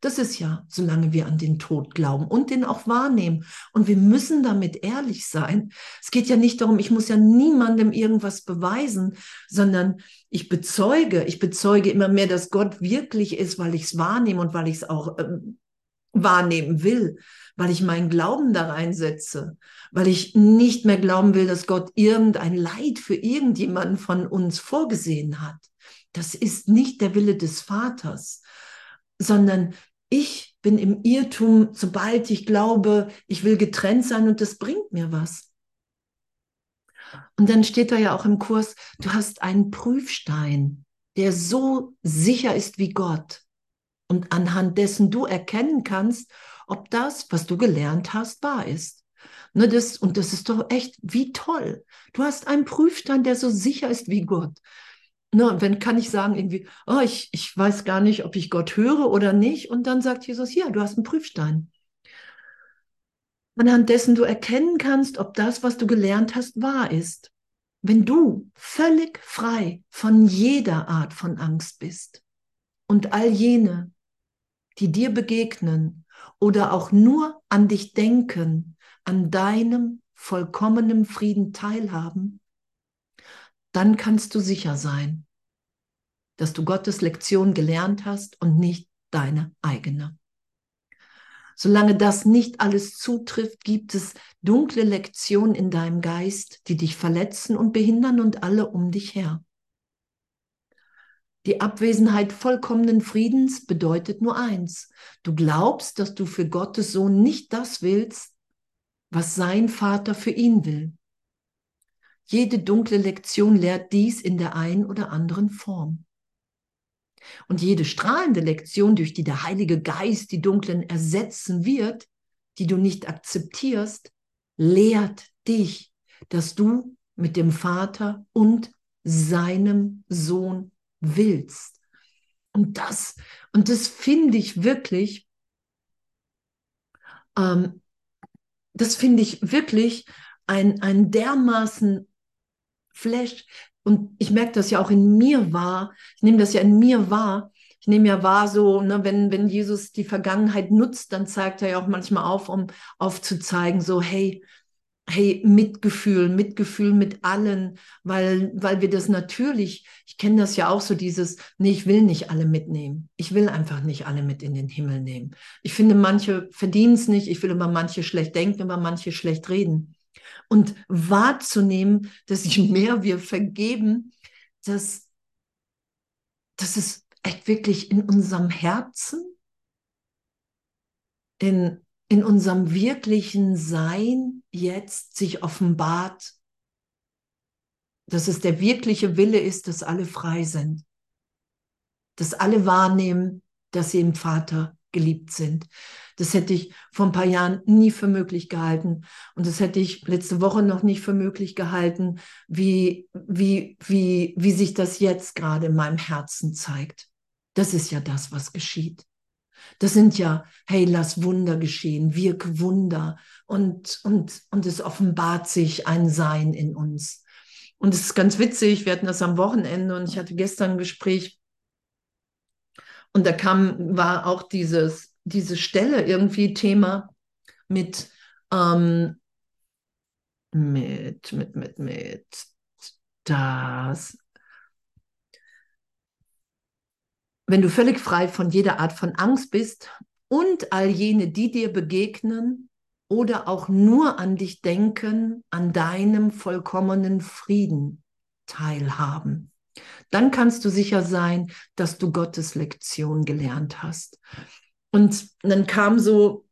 Das ist ja, solange wir an den Tod glauben und den auch wahrnehmen. Und wir müssen damit ehrlich sein. Es geht ja nicht darum, ich muss ja niemandem irgendwas beweisen, sondern ich bezeuge, ich bezeuge immer mehr, dass Gott wirklich ist, weil ich es wahrnehme und weil ich es auch ähm, wahrnehmen will, weil ich meinen Glauben da reinsetze, weil ich nicht mehr glauben will, dass Gott irgendein Leid für irgendjemanden von uns vorgesehen hat. Das ist nicht der Wille des Vaters, sondern ich bin im Irrtum, sobald ich glaube, ich will getrennt sein und das bringt mir was. Und dann steht da ja auch im Kurs, du hast einen Prüfstein, der so sicher ist wie Gott und anhand dessen du erkennen kannst, ob das, was du gelernt hast, wahr ist. Ne, das, und das ist doch echt wie toll. Du hast einen Prüfstein, der so sicher ist wie Gott. Ne, wenn kann ich sagen, irgendwie, oh, ich, ich weiß gar nicht, ob ich Gott höre oder nicht. Und dann sagt Jesus, ja, du hast einen Prüfstein. Anhand dessen du erkennen kannst, ob das, was du gelernt hast, wahr ist. Wenn du völlig frei von jeder Art von Angst bist und all jene, die dir begegnen oder auch nur an dich denken, an deinem vollkommenen Frieden teilhaben, dann kannst du sicher sein, dass du Gottes Lektion gelernt hast und nicht deine eigene. Solange das nicht alles zutrifft, gibt es dunkle Lektionen in deinem Geist, die dich verletzen und behindern und alle um dich her. Die Abwesenheit vollkommenen Friedens bedeutet nur eins. Du glaubst, dass du für Gottes Sohn nicht das willst, was sein Vater für ihn will. Jede dunkle Lektion lehrt dies in der einen oder anderen Form. Und jede strahlende Lektion, durch die der Heilige Geist die dunklen ersetzen wird, die du nicht akzeptierst, lehrt dich, dass du mit dem Vater und seinem Sohn willst. Und das, und das finde ich wirklich, ähm, das finde ich wirklich ein, ein dermaßen Flash. Und ich merke das ja auch in mir wahr. Ich nehme das ja in mir wahr. Ich nehme ja wahr, so, ne, wenn, wenn Jesus die Vergangenheit nutzt, dann zeigt er ja auch manchmal auf, um aufzuzeigen, so, hey, hey, Mitgefühl, Mitgefühl mit allen, weil, weil wir das natürlich, ich kenne das ja auch so, dieses, nee, ich will nicht alle mitnehmen. Ich will einfach nicht alle mit in den Himmel nehmen. Ich finde, manche verdienen es nicht. Ich will über manche schlecht denken, über manche schlecht reden und wahrzunehmen, dass je mehr wir vergeben, dass, dass es echt wirklich in unserem Herzen, in, in unserem wirklichen Sein jetzt sich offenbart, dass es der wirkliche Wille ist, dass alle frei sind, dass alle wahrnehmen, dass sie im Vater geliebt sind. Das hätte ich vor ein paar Jahren nie für möglich gehalten. Und das hätte ich letzte Woche noch nicht für möglich gehalten, wie, wie, wie, wie sich das jetzt gerade in meinem Herzen zeigt. Das ist ja das, was geschieht. Das sind ja, hey, lass Wunder geschehen, wirke Wunder und, und, und es offenbart sich ein Sein in uns. Und es ist ganz witzig, wir hatten das am Wochenende und ich hatte gestern ein Gespräch und da kam, war auch dieses, diese Stelle irgendwie Thema mit, ähm, mit, mit, mit, mit das. Wenn du völlig frei von jeder Art von Angst bist und all jene, die dir begegnen oder auch nur an dich denken, an deinem vollkommenen Frieden teilhaben dann kannst du sicher sein, dass du Gottes Lektion gelernt hast. Und dann kam so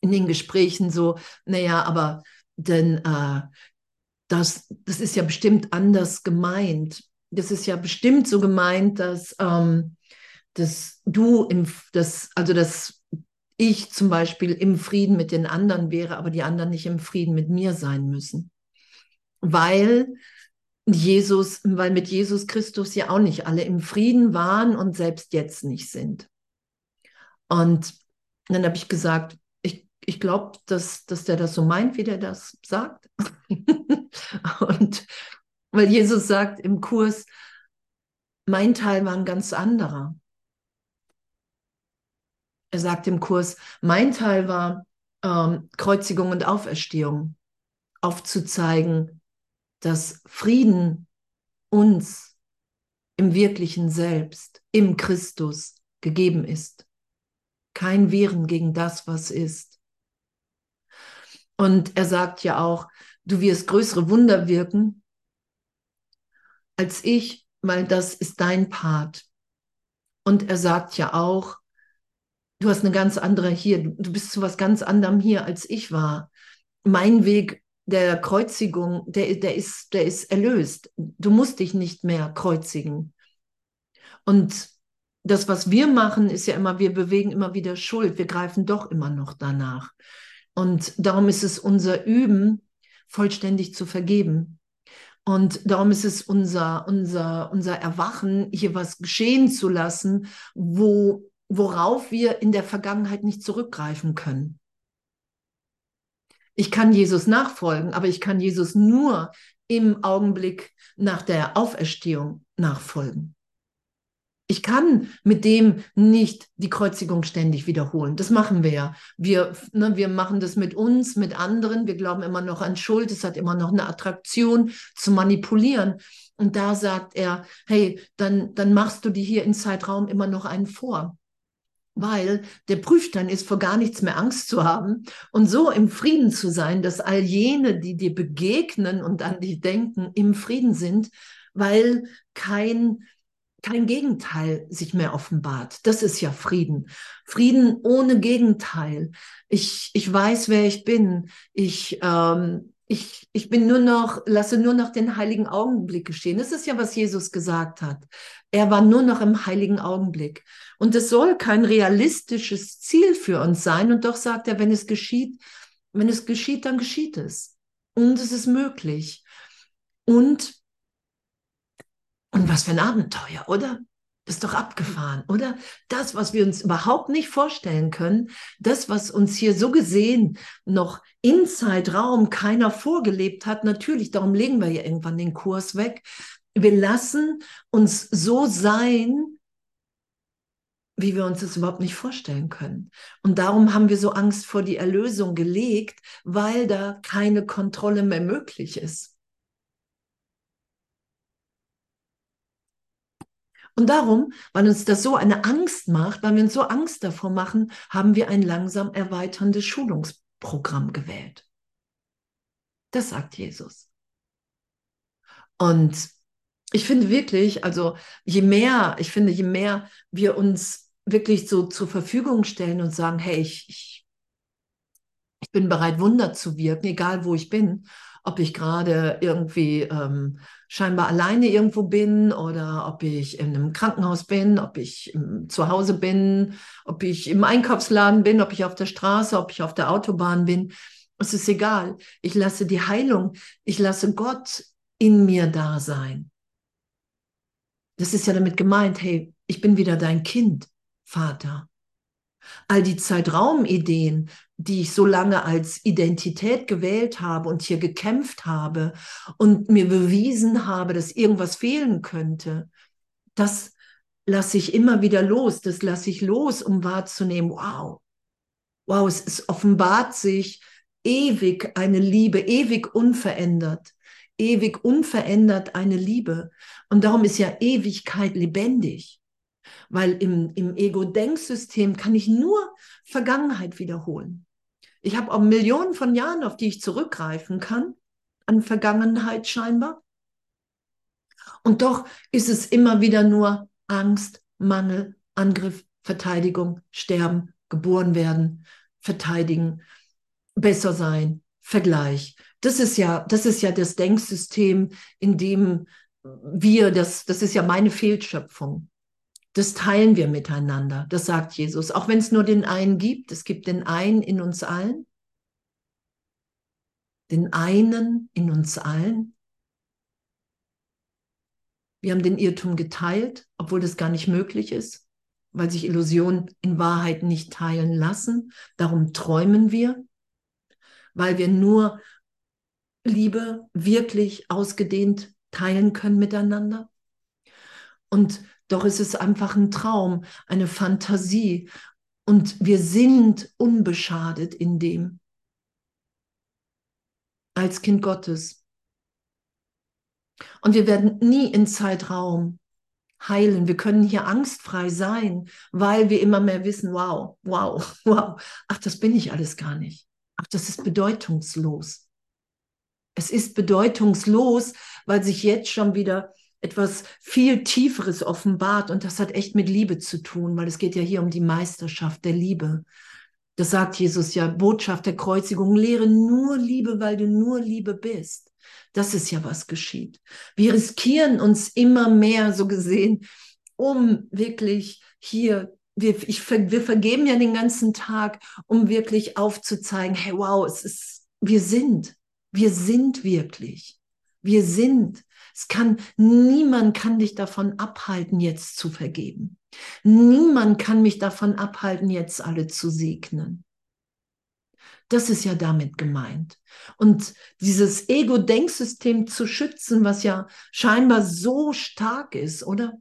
in den Gesprächen so, naja, aber denn äh, das, das ist ja bestimmt anders gemeint. Das ist ja bestimmt so gemeint, dass, ähm, dass du im, das, also dass ich zum Beispiel im Frieden mit den anderen wäre, aber die anderen nicht im Frieden mit mir sein müssen. Weil Jesus, weil mit Jesus Christus ja auch nicht alle im Frieden waren und selbst jetzt nicht sind. Und dann habe ich gesagt, ich, ich glaube, dass, dass der das so meint, wie der das sagt. und weil Jesus sagt im Kurs, mein Teil war ein ganz anderer. Er sagt im Kurs, mein Teil war ähm, Kreuzigung und Auferstehung, aufzuzeigen, dass Frieden uns im wirklichen Selbst, im Christus gegeben ist. Kein Wehren gegen das, was ist. Und er sagt ja auch, du wirst größere Wunder wirken als ich, weil das ist dein Part. Und er sagt ja auch, du hast eine ganz andere hier, du bist zu was ganz anderem hier, als ich war. Mein Weg der Kreuzigung, der, der, ist, der ist erlöst. Du musst dich nicht mehr kreuzigen. Und das, was wir machen, ist ja immer, wir bewegen immer wieder Schuld. Wir greifen doch immer noch danach. Und darum ist es unser Üben, vollständig zu vergeben. Und darum ist es unser, unser, unser Erwachen, hier was geschehen zu lassen, wo worauf wir in der Vergangenheit nicht zurückgreifen können. Ich kann Jesus nachfolgen, aber ich kann Jesus nur im Augenblick nach der Auferstehung nachfolgen. Ich kann mit dem nicht die Kreuzigung ständig wiederholen. Das machen wir ja. Wir, ne, wir machen das mit uns, mit anderen. Wir glauben immer noch an Schuld. Es hat immer noch eine Attraktion zu manipulieren. Und da sagt er, hey, dann, dann machst du dir hier im Zeitraum immer noch einen vor weil der Prüfstein ist, vor gar nichts mehr Angst zu haben und so im Frieden zu sein, dass all jene, die dir begegnen und an dich denken, im Frieden sind, weil kein, kein Gegenteil sich mehr offenbart. Das ist ja Frieden. Frieden ohne Gegenteil. Ich, ich weiß, wer ich bin. Ich, ähm, ich, ich bin nur noch, lasse nur noch den heiligen Augenblick geschehen. Das ist ja, was Jesus gesagt hat. Er war nur noch im heiligen Augenblick. Und es soll kein realistisches Ziel für uns sein. Und doch sagt er, wenn es geschieht, wenn es geschieht, dann geschieht es. Und es ist möglich. Und, und was für ein Abenteuer, oder? Ist doch abgefahren, oder? Das, was wir uns überhaupt nicht vorstellen können, das, was uns hier so gesehen noch in Zeitraum keiner vorgelebt hat, natürlich, darum legen wir ja irgendwann den Kurs weg. Wir lassen uns so sein, wie wir uns das überhaupt nicht vorstellen können. Und darum haben wir so Angst vor die Erlösung gelegt, weil da keine Kontrolle mehr möglich ist. Und darum, weil uns das so eine Angst macht, weil wir uns so Angst davor machen, haben wir ein langsam erweiterndes Schulungsprogramm gewählt. Das sagt Jesus. Und ich finde wirklich, also je mehr, ich finde, je mehr wir uns wirklich so zur Verfügung stellen und sagen, hey, ich, ich, ich bin bereit, Wunder zu wirken, egal wo ich bin, ob ich gerade irgendwie ähm, scheinbar alleine irgendwo bin oder ob ich in einem Krankenhaus bin, ob ich im, zu Hause bin, ob ich im Einkaufsladen bin, ob ich auf der Straße, ob ich auf der Autobahn bin. Es ist egal. Ich lasse die Heilung, ich lasse Gott in mir da sein. Das ist ja damit gemeint, hey, ich bin wieder dein Kind, Vater. All die Zeitraumideen, die ich so lange als Identität gewählt habe und hier gekämpft habe und mir bewiesen habe, dass irgendwas fehlen könnte, das lasse ich immer wieder los. Das lasse ich los, um wahrzunehmen, wow, wow, es, es offenbart sich ewig eine Liebe, ewig unverändert, ewig unverändert eine Liebe. Und darum ist ja Ewigkeit lebendig. Weil im, im Ego-Denksystem kann ich nur Vergangenheit wiederholen. Ich habe auch Millionen von Jahren, auf die ich zurückgreifen kann, an Vergangenheit scheinbar. Und doch ist es immer wieder nur Angst, Mangel, Angriff, Verteidigung, Sterben, geboren werden, verteidigen, besser sein, Vergleich. Das ist ja, das ist ja das Denksystem, in dem wir, das, das ist ja meine Fehlschöpfung. Das teilen wir miteinander, das sagt Jesus. Auch wenn es nur den einen gibt, es gibt den einen in uns allen. Den einen in uns allen. Wir haben den Irrtum geteilt, obwohl das gar nicht möglich ist, weil sich Illusionen in Wahrheit nicht teilen lassen. Darum träumen wir, weil wir nur Liebe wirklich ausgedehnt teilen können miteinander. Und doch ist es einfach ein Traum, eine Fantasie. Und wir sind unbeschadet in dem. Als Kind Gottes. Und wir werden nie in Zeitraum heilen. Wir können hier angstfrei sein, weil wir immer mehr wissen, wow, wow, wow, ach, das bin ich alles gar nicht. Ach, das ist bedeutungslos. Es ist bedeutungslos, weil sich jetzt schon wieder etwas viel Tieferes offenbart und das hat echt mit Liebe zu tun, weil es geht ja hier um die Meisterschaft der Liebe. Das sagt Jesus ja, Botschaft der Kreuzigung, lehre nur Liebe, weil du nur Liebe bist. Das ist ja, was geschieht. Wir riskieren uns immer mehr, so gesehen, um wirklich hier, wir, ich, wir vergeben ja den ganzen Tag, um wirklich aufzuzeigen, hey, wow, es ist, wir sind, wir sind wirklich. Wir sind. Es kann, niemand kann dich davon abhalten, jetzt zu vergeben. Niemand kann mich davon abhalten, jetzt alle zu segnen. Das ist ja damit gemeint. Und dieses Ego-Denksystem zu schützen, was ja scheinbar so stark ist, oder?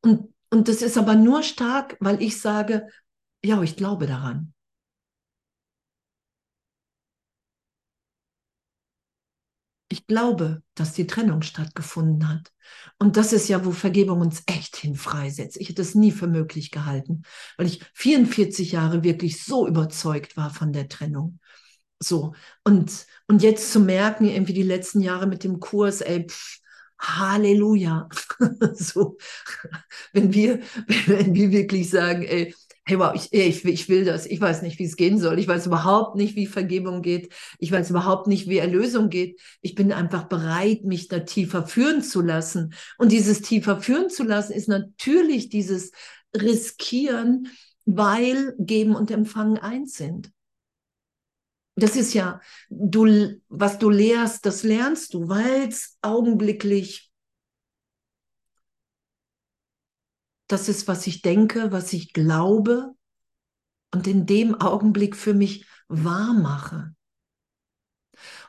Und, und das ist aber nur stark, weil ich sage, ja, ich glaube daran. Ich glaube, dass die Trennung stattgefunden hat. Und das ist ja, wo Vergebung uns echt hin freisetzt. Ich hätte es nie für möglich gehalten, weil ich 44 Jahre wirklich so überzeugt war von der Trennung. So. Und, und jetzt zu merken, irgendwie die letzten Jahre mit dem Kurs, ey, pff, Halleluja. so, wenn wir, wenn wir wirklich sagen, ey, hey, wow, ich, ich, ich will das, ich weiß nicht, wie es gehen soll, ich weiß überhaupt nicht, wie Vergebung geht, ich weiß überhaupt nicht, wie Erlösung geht. Ich bin einfach bereit, mich da tiefer führen zu lassen. Und dieses tiefer führen zu lassen ist natürlich dieses Riskieren, weil Geben und Empfangen eins sind. Das ist ja, du, was du lehrst, das lernst du, weil es augenblicklich das ist, was ich denke, was ich glaube und in dem Augenblick für mich wahr mache.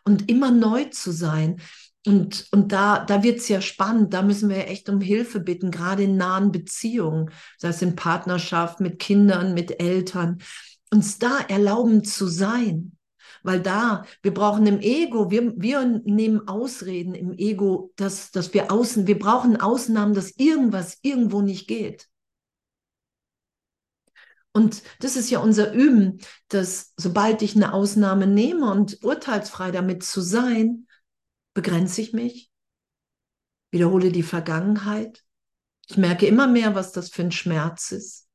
Und immer neu zu sein. Und, und da, da wird es ja spannend, da müssen wir echt um Hilfe bitten, gerade in nahen Beziehungen, sei es in Partnerschaft, mit Kindern, mit Eltern, uns da erlauben zu sein. Weil da, wir brauchen im Ego, wir, wir nehmen Ausreden im Ego, dass, dass wir außen, wir brauchen Ausnahmen, dass irgendwas irgendwo nicht geht. Und das ist ja unser Üben, dass sobald ich eine Ausnahme nehme und urteilsfrei damit zu sein, begrenze ich mich, wiederhole die Vergangenheit. Ich merke immer mehr, was das für ein Schmerz ist.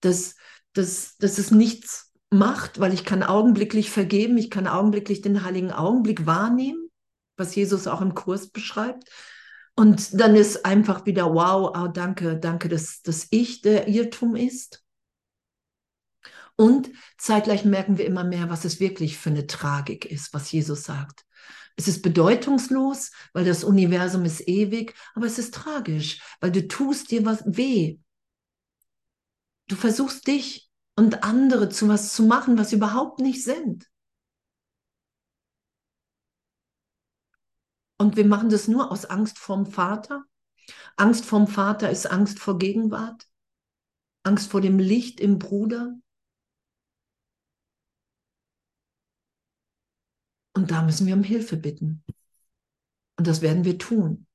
Dass, dass, dass es nichts macht, weil ich kann augenblicklich vergeben, ich kann augenblicklich den heiligen Augenblick wahrnehmen, was Jesus auch im Kurs beschreibt. Und dann ist einfach wieder, wow, oh, danke, danke, dass, dass ich der Irrtum ist. Und zeitgleich merken wir immer mehr, was es wirklich für eine Tragik ist, was Jesus sagt. Es ist bedeutungslos, weil das Universum ist ewig, aber es ist tragisch, weil du tust dir was weh. Du versuchst dich und andere zu was zu machen, was überhaupt nicht sind. Und wir machen das nur aus Angst vorm Vater. Angst vorm Vater ist Angst vor Gegenwart, Angst vor dem Licht im Bruder. Und da müssen wir um Hilfe bitten. Und das werden wir tun.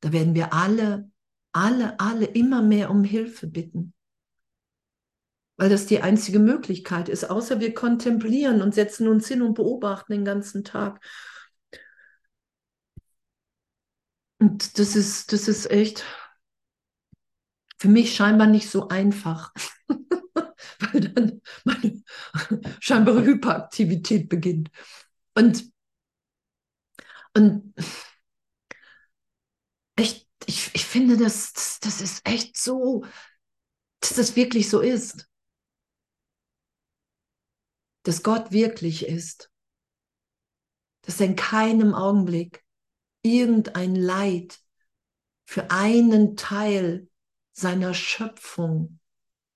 Da werden wir alle, alle, alle immer mehr um Hilfe bitten weil das die einzige Möglichkeit ist, außer wir kontemplieren und setzen uns hin und beobachten den ganzen Tag. Und das ist, das ist echt für mich scheinbar nicht so einfach, weil dann meine scheinbare Hyperaktivität beginnt. Und, und echt, ich, ich finde, das, das ist echt so, dass das wirklich so ist. Dass Gott wirklich ist. Dass er in keinem Augenblick irgendein Leid für einen Teil seiner Schöpfung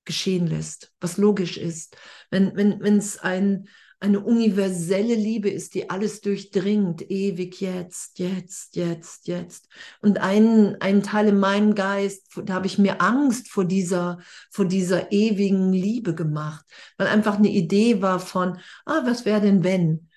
geschehen lässt, was logisch ist. Wenn wenn wenn, es ein, eine universelle Liebe ist, die alles durchdringt, ewig jetzt, jetzt, jetzt, jetzt. Und ein, ein Teil in meinem Geist, da habe ich mir Angst vor dieser, vor dieser ewigen Liebe gemacht, weil einfach eine Idee war von, ah, was wäre denn wenn?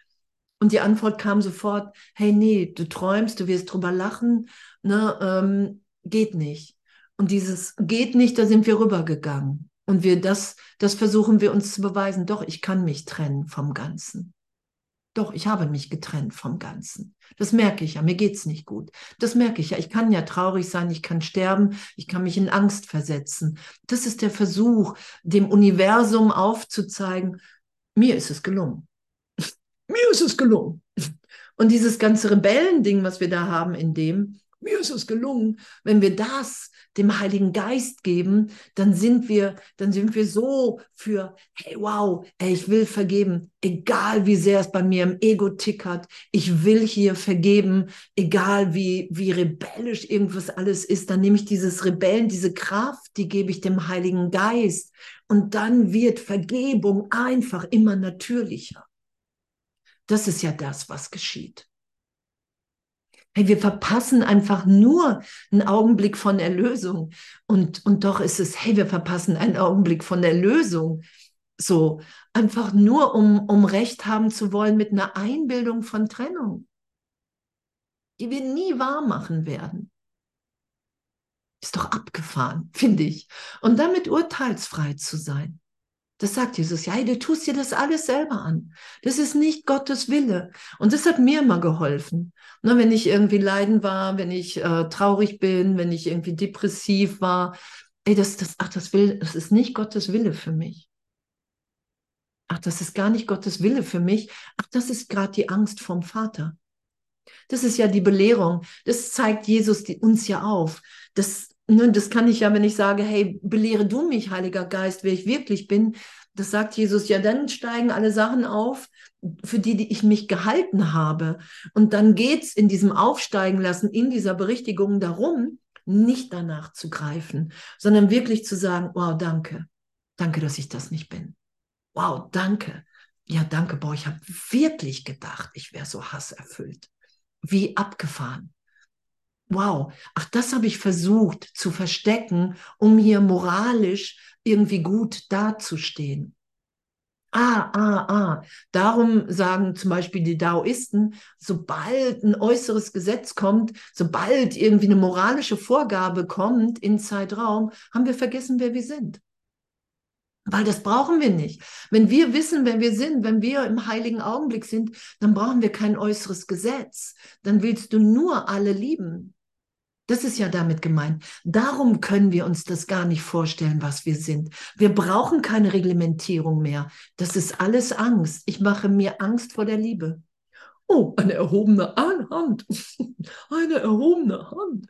Und die Antwort kam sofort, hey, nee, du träumst, du wirst drüber lachen, ne, ähm, geht nicht. Und dieses geht nicht, da sind wir rübergegangen. Und wir das, das versuchen wir uns zu beweisen. Doch, ich kann mich trennen vom Ganzen. Doch, ich habe mich getrennt vom Ganzen. Das merke ich ja. Mir geht's nicht gut. Das merke ich ja. Ich kann ja traurig sein. Ich kann sterben. Ich kann mich in Angst versetzen. Das ist der Versuch, dem Universum aufzuzeigen. Mir ist es gelungen mir ist es gelungen. Und dieses ganze Rebellending, was wir da haben in dem, mir ist es gelungen, wenn wir das dem Heiligen Geist geben, dann sind wir, dann sind wir so für, hey, wow, ey, ich will vergeben, egal wie sehr es bei mir im Ego tickert, ich will hier vergeben, egal wie, wie rebellisch irgendwas alles ist, dann nehme ich dieses Rebellen, diese Kraft, die gebe ich dem Heiligen Geist und dann wird Vergebung einfach immer natürlicher. Das ist ja das, was geschieht. Hey, wir verpassen einfach nur einen Augenblick von Erlösung. Und, und doch ist es, hey, wir verpassen einen Augenblick von Erlösung. So, einfach nur, um, um Recht haben zu wollen mit einer Einbildung von Trennung, die wir nie wahr machen werden. Ist doch abgefahren, finde ich. Und damit urteilsfrei zu sein. Das sagt Jesus, ja, du tust dir das alles selber an. Das ist nicht Gottes Wille. Und das hat mir immer geholfen. Ne, wenn ich irgendwie leiden war, wenn ich äh, traurig bin, wenn ich irgendwie depressiv war, ey, das, das, ach, das will, das ist nicht Gottes Wille für mich. Ach, das ist gar nicht Gottes Wille für mich. Ach, das ist gerade die Angst vom Vater. Das ist ja die Belehrung. Das zeigt Jesus die, uns ja auf. Das, nun, das kann ich ja, wenn ich sage, hey, belehre du mich, Heiliger Geist, wer ich wirklich bin. Das sagt Jesus, ja, dann steigen alle Sachen auf, für die, die ich mich gehalten habe. Und dann geht's in diesem Aufsteigen lassen, in dieser Berichtigung darum, nicht danach zu greifen, sondern wirklich zu sagen, wow, danke. Danke, dass ich das nicht bin. Wow, danke. Ja, danke, boah, ich habe wirklich gedacht, ich wäre so hasserfüllt. Wie abgefahren wow, ach, das habe ich versucht zu verstecken, um hier moralisch irgendwie gut dazustehen. Ah, ah, ah. Darum sagen zum Beispiel die Daoisten, sobald ein äußeres Gesetz kommt, sobald irgendwie eine moralische Vorgabe kommt in Zeitraum, haben wir vergessen, wer wir sind. Weil das brauchen wir nicht. Wenn wir wissen, wer wir sind, wenn wir im heiligen Augenblick sind, dann brauchen wir kein äußeres Gesetz. Dann willst du nur alle lieben. Das ist ja damit gemeint. Darum können wir uns das gar nicht vorstellen, was wir sind. Wir brauchen keine Reglementierung mehr. Das ist alles Angst. Ich mache mir Angst vor der Liebe. Oh, eine erhobene Hand. Eine erhobene Hand.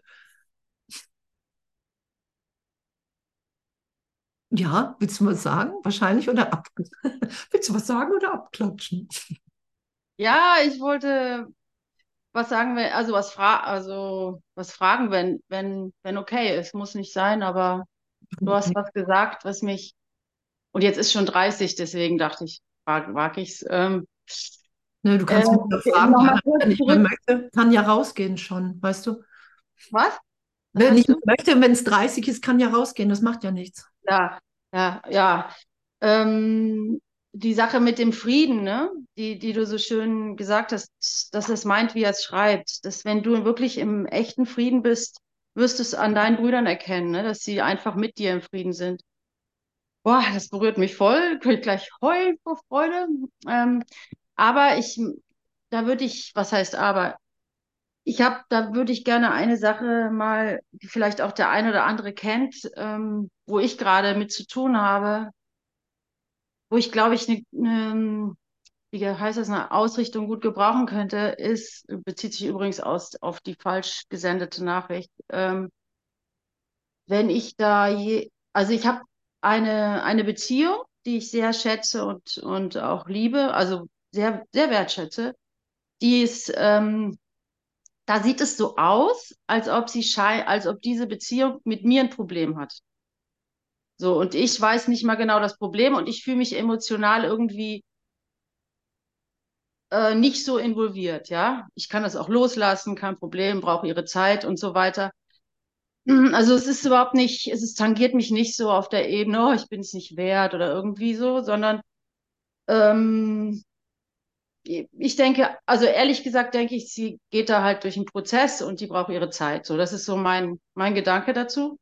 Ja, willst du was sagen? Wahrscheinlich oder ab. willst du was sagen oder abklatschen? Ja, ich wollte was sagen wir, also was fra also was fragen, wenn, wenn, wenn okay ist, muss nicht sein, aber du hast was gesagt, was mich, und jetzt ist schon 30, deswegen dachte ich, wag, wag ich's. Ähm, ne, du kannst äh, mich fragen, wenn ich möchte, kann ja rausgehen schon, weißt du? Was? Wenn ich möchte, wenn es 30 ist, kann ja rausgehen, das macht ja nichts. Ja, ja, ja. Ähm, die Sache mit dem Frieden, ne? die, die du so schön gesagt hast, dass es meint, wie er es schreibt, dass wenn du wirklich im echten Frieden bist, wirst du es an deinen Brüdern erkennen, ne? dass sie einfach mit dir im Frieden sind. Boah, das berührt mich voll, könnte ich gleich heulen vor Freude. Ähm, aber ich, da würde ich, was heißt aber, ich habe, da würde ich gerne eine Sache mal, die vielleicht auch der eine oder andere kennt, ähm, wo ich gerade mit zu tun habe, wo ich glaube ich eine, eine wie heißt das, eine Ausrichtung gut gebrauchen könnte, ist, bezieht sich übrigens aus, auf die falsch gesendete Nachricht. Ähm, wenn ich da je, also ich habe eine, eine Beziehung, die ich sehr schätze und, und auch liebe, also sehr, sehr wertschätze, die ist, ähm, da sieht es so aus, als ob sie schei als ob diese Beziehung mit mir ein Problem hat. So, und ich weiß nicht mal genau das Problem und ich fühle mich emotional irgendwie äh, nicht so involviert, ja. Ich kann das auch loslassen, kein Problem, brauche ihre Zeit und so weiter. Also es ist überhaupt nicht, es ist, tangiert mich nicht so auf der Ebene, oh, ich bin es nicht wert oder irgendwie so, sondern ähm, ich denke, also ehrlich gesagt denke ich, sie geht da halt durch einen Prozess und die braucht ihre Zeit. So, das ist so mein, mein Gedanke dazu.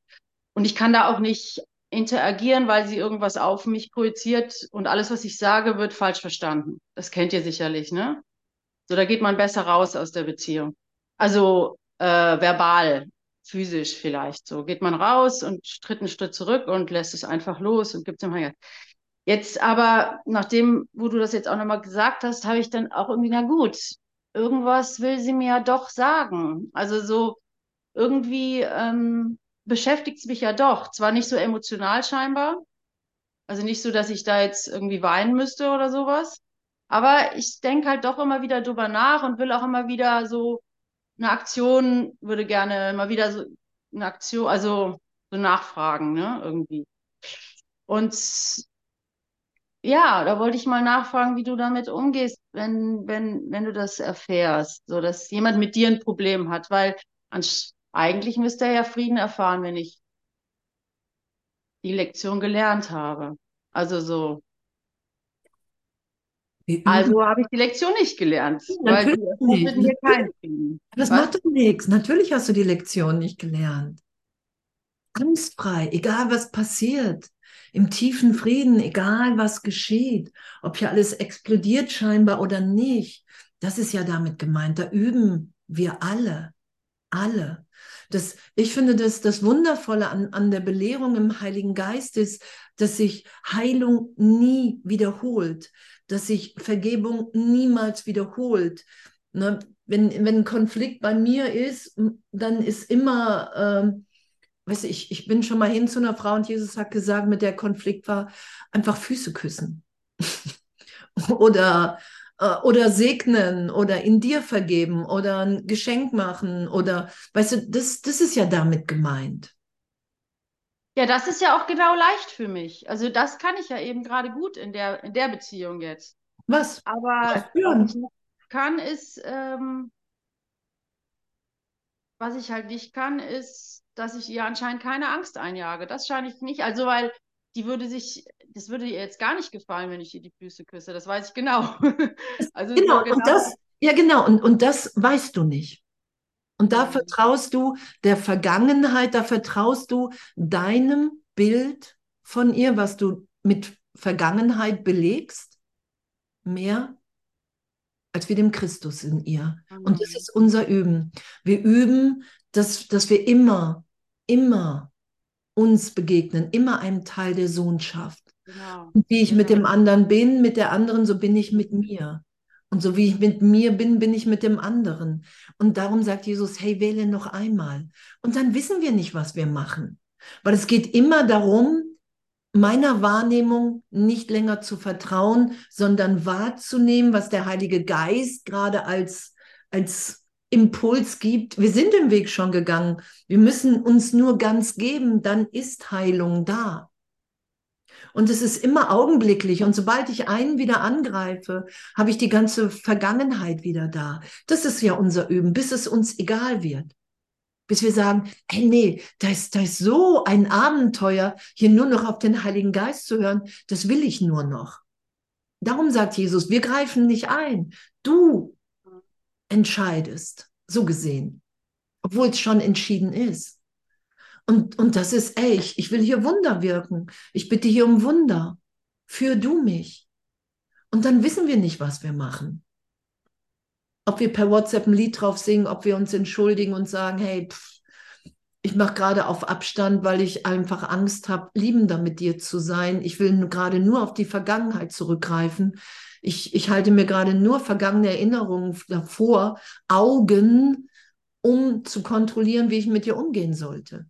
Und ich kann da auch nicht interagieren, weil sie irgendwas auf mich projiziert und alles, was ich sage, wird falsch verstanden. Das kennt ihr sicherlich, ne? So, da geht man besser raus aus der Beziehung. Also äh, verbal, physisch vielleicht. So geht man raus und tritt einen Schritt zurück und lässt es einfach los und gibt es ihm Jetzt aber, nachdem, wo du das jetzt auch nochmal gesagt hast, habe ich dann auch irgendwie, na gut, irgendwas will sie mir ja doch sagen. Also so irgendwie ähm, beschäftigt es mich ja doch. Zwar nicht so emotional scheinbar, also nicht so, dass ich da jetzt irgendwie weinen müsste oder sowas, aber ich denke halt doch immer wieder drüber nach und will auch immer wieder so eine Aktion, würde gerne immer wieder so eine Aktion, also so nachfragen, ne, irgendwie. Und ja, da wollte ich mal nachfragen, wie du damit umgehst, wenn, wenn, wenn du das erfährst, so dass jemand mit dir ein Problem hat, weil eigentlich müsste er ja Frieden erfahren, wenn ich die Lektion gelernt habe. Also so. Also habe ich die Lektion nicht gelernt, weil Natürlich die erfordert mir keinen Frieden. Das Was? macht doch nichts. Natürlich hast du die Lektion nicht gelernt. Angstfrei, egal was passiert. Im tiefen Frieden, egal was geschieht. Ob hier alles explodiert scheinbar oder nicht. Das ist ja damit gemeint. Da üben wir alle. Alle. Das, ich finde, dass das Wundervolle an, an der Belehrung im Heiligen Geist ist, dass sich Heilung nie wiederholt, dass sich Vergebung niemals wiederholt. Ne? Wenn, wenn ein Konflikt bei mir ist, dann ist immer, ähm, weißt du, ich, ich bin schon mal hin zu einer Frau und Jesus hat gesagt, mit der Konflikt war, einfach Füße küssen. oder, äh, oder segnen oder in dir vergeben oder ein Geschenk machen oder, weißt du, das, das ist ja damit gemeint. Ja, das ist ja auch genau leicht für mich. Also das kann ich ja eben gerade gut in der, in der Beziehung jetzt. Was? Aber was ich kann, ist, ähm, was ich halt nicht kann, ist, dass ich ihr anscheinend keine Angst einjage. Das scheine ich nicht. Also, weil die würde sich, das würde ihr jetzt gar nicht gefallen, wenn ich ihr die Füße küsse. Das weiß ich genau. also genau, so genau. Und das, ja genau, und, und das weißt du nicht. Und da mhm. vertraust du der Vergangenheit, da vertraust du deinem Bild von ihr, was du mit Vergangenheit belegst, mehr als wie dem Christus in ihr. Mhm. Und das ist unser Üben. Wir üben, dass, dass wir immer, immer uns begegnen, immer einem Teil der Sohnschaft. Genau. Und wie ich genau. mit dem anderen bin, mit der anderen, so bin ich mit mir. Und so wie ich mit mir bin, bin ich mit dem anderen. Und darum sagt Jesus, hey, wähle noch einmal. Und dann wissen wir nicht, was wir machen. Weil es geht immer darum, meiner Wahrnehmung nicht länger zu vertrauen, sondern wahrzunehmen, was der Heilige Geist gerade als, als Impuls gibt. Wir sind den Weg schon gegangen. Wir müssen uns nur ganz geben, dann ist Heilung da. Und es ist immer augenblicklich. Und sobald ich einen wieder angreife, habe ich die ganze Vergangenheit wieder da. Das ist ja unser Üben, bis es uns egal wird bis wir sagen, hey, nee, da ist, da ist so ein Abenteuer, hier nur noch auf den Heiligen Geist zu hören, das will ich nur noch. Darum sagt Jesus, wir greifen nicht ein. Du entscheidest, so gesehen, obwohl es schon entschieden ist. Und, und das ist, ey, ich, will hier Wunder wirken. Ich bitte hier um Wunder. Für du mich. Und dann wissen wir nicht, was wir machen. ob wir per WhatsApp ein Lied drauf singen, ob wir uns entschuldigen und sagen, hey, pff, ich mache gerade auf Abstand, weil ich einfach Angst habe, liebender mit dir zu sein. Ich will gerade nur auf die Vergangenheit zurückgreifen. Ich, ich halte mir gerade nur vergangene Erinnerungen davor, Augen, um zu kontrollieren, wie ich mit dir umgehen sollte.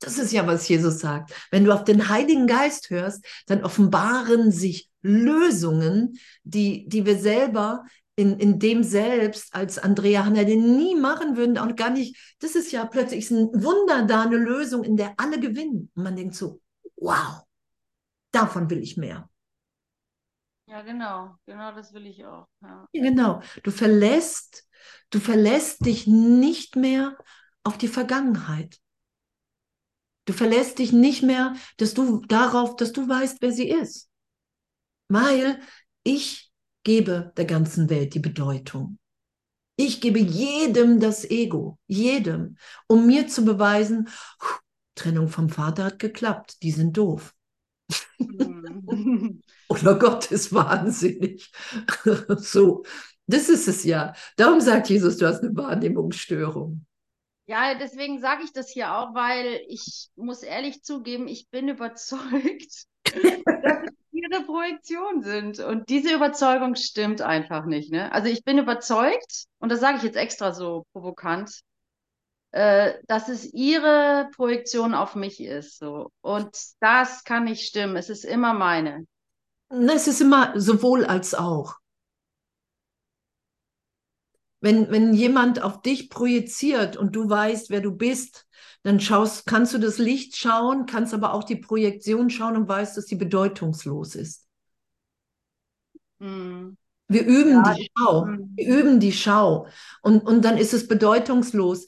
Das ist ja, was Jesus sagt. Wenn du auf den Heiligen Geist hörst, dann offenbaren sich Lösungen, die, die wir selber in, in dem selbst als Andrea Hanna den nie machen würden und gar nicht. Das ist ja plötzlich ein Wunder da, eine Lösung, in der alle gewinnen. Und man denkt so, wow, davon will ich mehr. Ja, genau, genau das will ich auch. Ja. ja, genau. Du verlässt, du verlässt dich nicht mehr auf die Vergangenheit. Du verlässt dich nicht mehr, dass du darauf, dass du weißt, wer sie ist. Weil ich gebe der ganzen Welt die Bedeutung. Ich gebe jedem das Ego, jedem, um mir zu beweisen, Trennung vom Vater hat geklappt, die sind doof. Mhm. Oder Gott ist wahnsinnig. so, das ist es ja. Darum sagt Jesus, du hast eine Wahrnehmungsstörung. Ja, deswegen sage ich das hier auch, weil ich muss ehrlich zugeben, ich bin überzeugt, dass es ihre Projektion sind. Und diese Überzeugung stimmt einfach nicht. Ne? Also ich bin überzeugt, und das sage ich jetzt extra so provokant, äh, dass es ihre Projektion auf mich ist. So. Und das kann nicht stimmen. Es ist immer meine. Es ist immer sowohl als auch. Wenn, wenn jemand auf dich projiziert und du weißt, wer du bist, dann schaust, kannst du das Licht schauen, kannst aber auch die Projektion schauen und weißt, dass sie bedeutungslos ist. Mhm. Wir üben ja, die Schau. Wir üben die Schau. Und, und dann ist es bedeutungslos.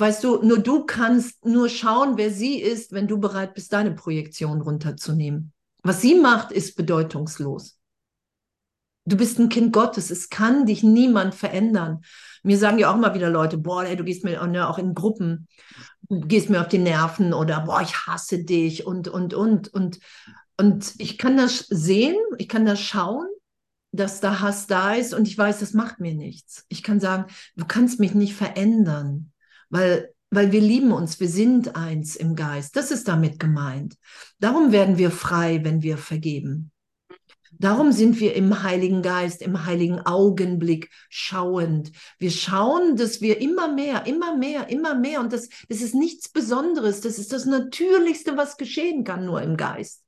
Weißt du, nur du kannst nur schauen, wer sie ist, wenn du bereit bist, deine Projektion runterzunehmen. Was sie macht, ist bedeutungslos. Du bist ein Kind Gottes. Es kann dich niemand verändern. Mir sagen ja auch immer wieder Leute, boah, ey, du gehst mir ne, auch in Gruppen, du gehst mir auf die Nerven oder boah, ich hasse dich und, und, und. Und, und ich kann das sehen, ich kann das schauen, dass da Hass da ist und ich weiß, das macht mir nichts. Ich kann sagen, du kannst mich nicht verändern, weil, weil wir lieben uns, wir sind eins im Geist. Das ist damit gemeint. Darum werden wir frei, wenn wir vergeben. Darum sind wir im Heiligen Geist, im heiligen Augenblick schauend. Wir schauen, dass wir immer mehr, immer mehr, immer mehr, und das, das ist nichts Besonderes, das ist das Natürlichste, was geschehen kann, nur im Geist.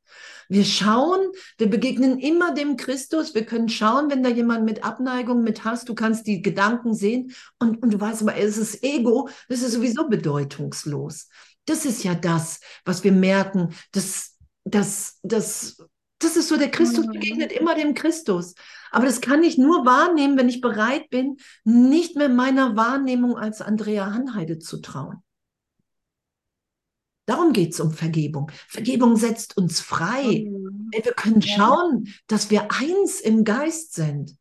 Wir schauen, wir begegnen immer dem Christus. Wir können schauen, wenn da jemand mit Abneigung, mit Hass, du kannst die Gedanken sehen und, und du weißt aber, es ist Ego, das ist sowieso bedeutungslos. Das ist ja das, was wir merken, dass, dass, dass das ist so, der Christus mhm. begegnet immer dem Christus. Aber das kann ich nur wahrnehmen, wenn ich bereit bin, nicht mehr meiner Wahrnehmung als Andrea Hanheide zu trauen. Darum geht es um Vergebung. Vergebung setzt uns frei. Mhm. Wir können schauen, dass wir eins im Geist sind.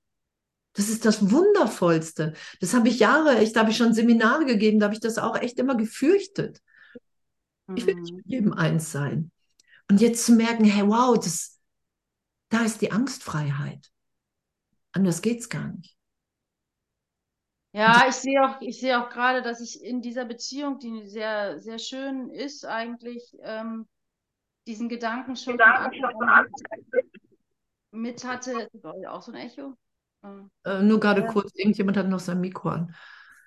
Das ist das Wundervollste. Das habe ich Jahre, echt, da habe ich schon Seminare gegeben, da habe ich das auch echt immer gefürchtet. Ich will nicht mit mhm. jedem eins sein. Und jetzt zu merken, hey, wow, das, da ist die Angstfreiheit. Anders geht es gar nicht. Ja, ich sehe auch, ich sehe auch gerade, dass ich in dieser Beziehung, die sehr, sehr schön ist, eigentlich ähm, diesen Gedanken schon Gedanken mit, hatte. Ist auch so ein Echo? Äh, nur gerade äh, kurz, irgendjemand hat noch sein Mikro an.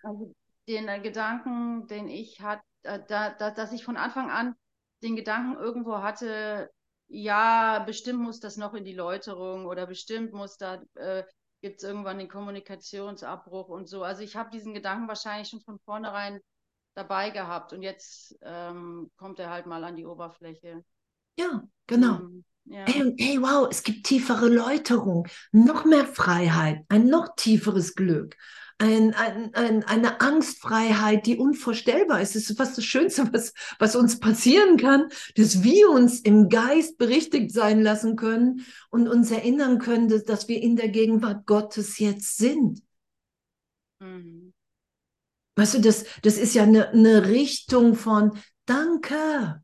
Also den äh, Gedanken, den ich hatte, äh, da, da, dass ich von Anfang an den Gedanken irgendwo hatte, ja, bestimmt muss das noch in die Läuterung oder bestimmt muss da, äh, gibt es irgendwann den Kommunikationsabbruch und so. Also ich habe diesen Gedanken wahrscheinlich schon von vornherein dabei gehabt und jetzt ähm, kommt er halt mal an die Oberfläche. Ja, genau. Ähm, ja. Hey, hey, wow, es gibt tiefere Läuterung, noch mehr Freiheit, ein noch tieferes Glück ein, ein, ein, eine Angstfreiheit, die unvorstellbar ist. Es ist fast das Schönste, was, was uns passieren kann, dass wir uns im Geist berichtigt sein lassen können und uns erinnern können, dass, dass wir in der Gegenwart Gottes jetzt sind. Mhm. Weißt du, das, das ist ja eine, eine Richtung von Danke.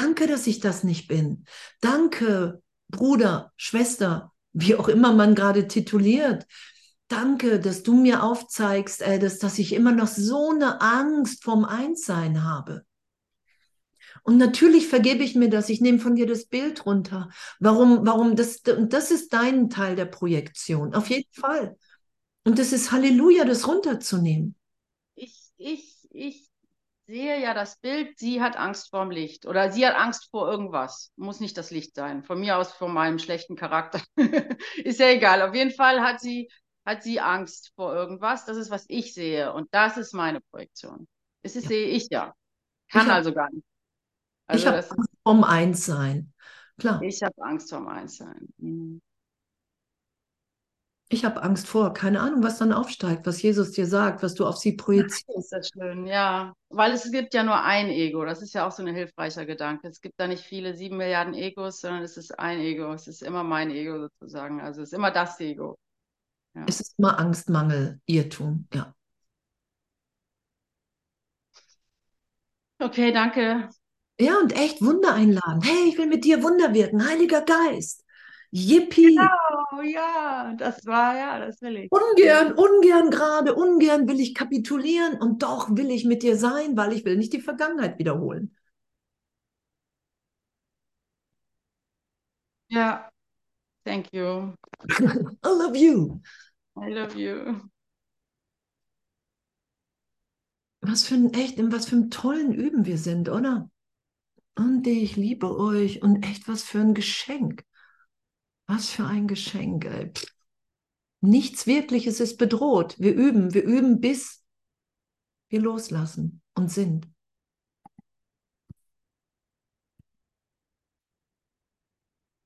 Danke, dass ich das nicht bin. Danke, Bruder, Schwester, wie auch immer man gerade tituliert. Danke, dass du mir aufzeigst, Alice, dass ich immer noch so eine Angst vorm Einssein habe. Und natürlich vergebe ich mir das. Ich nehme von dir das Bild runter. Warum, warum das, das ist dein Teil der Projektion. Auf jeden Fall. Und das ist Halleluja, das runterzunehmen. Ich, ich, ich sehe ja das Bild, sie hat Angst vorm Licht oder sie hat Angst vor irgendwas. Muss nicht das Licht sein. Von mir aus vor meinem schlechten Charakter. ist ja egal. Auf jeden Fall hat sie, hat sie Angst vor irgendwas. Das ist, was ich sehe. Und das ist meine Projektion. Das ist, ja. sehe ich ja. Kann ich also gar nicht. Also ich habe Angst vorm Einssein. Klar. Ich habe Angst vorm Einssein. Mhm. Ich habe Angst vor, keine Ahnung, was dann aufsteigt, was Jesus dir sagt, was du auf sie projizierst. Ist das schön, ja. Weil es gibt ja nur ein Ego. Das ist ja auch so ein hilfreicher Gedanke. Es gibt da nicht viele, sieben Milliarden Egos, sondern es ist ein Ego. Es ist immer mein Ego sozusagen. Also es ist immer das Ego. Ja. Es ist immer Angst, Mangel, Irrtum, ja. Okay, danke. Ja, und echt Wunder einladen. Hey, ich will mit dir Wunder wirken, Heiliger Geist. Yippie. Genau, ja, das war, ja, das will ich. Ungern, ungern gerade, ungern will ich kapitulieren und doch will ich mit dir sein, weil ich will nicht die Vergangenheit wiederholen. Ja, thank you. I love you. I love you. Was für ein echt, in was für einem tollen Üben wir sind, oder? Und ich liebe euch und echt was für ein Geschenk. Was für ein Geschenk. Ey. Nichts Wirkliches ist bedroht. Wir üben, wir üben, bis wir loslassen und sind.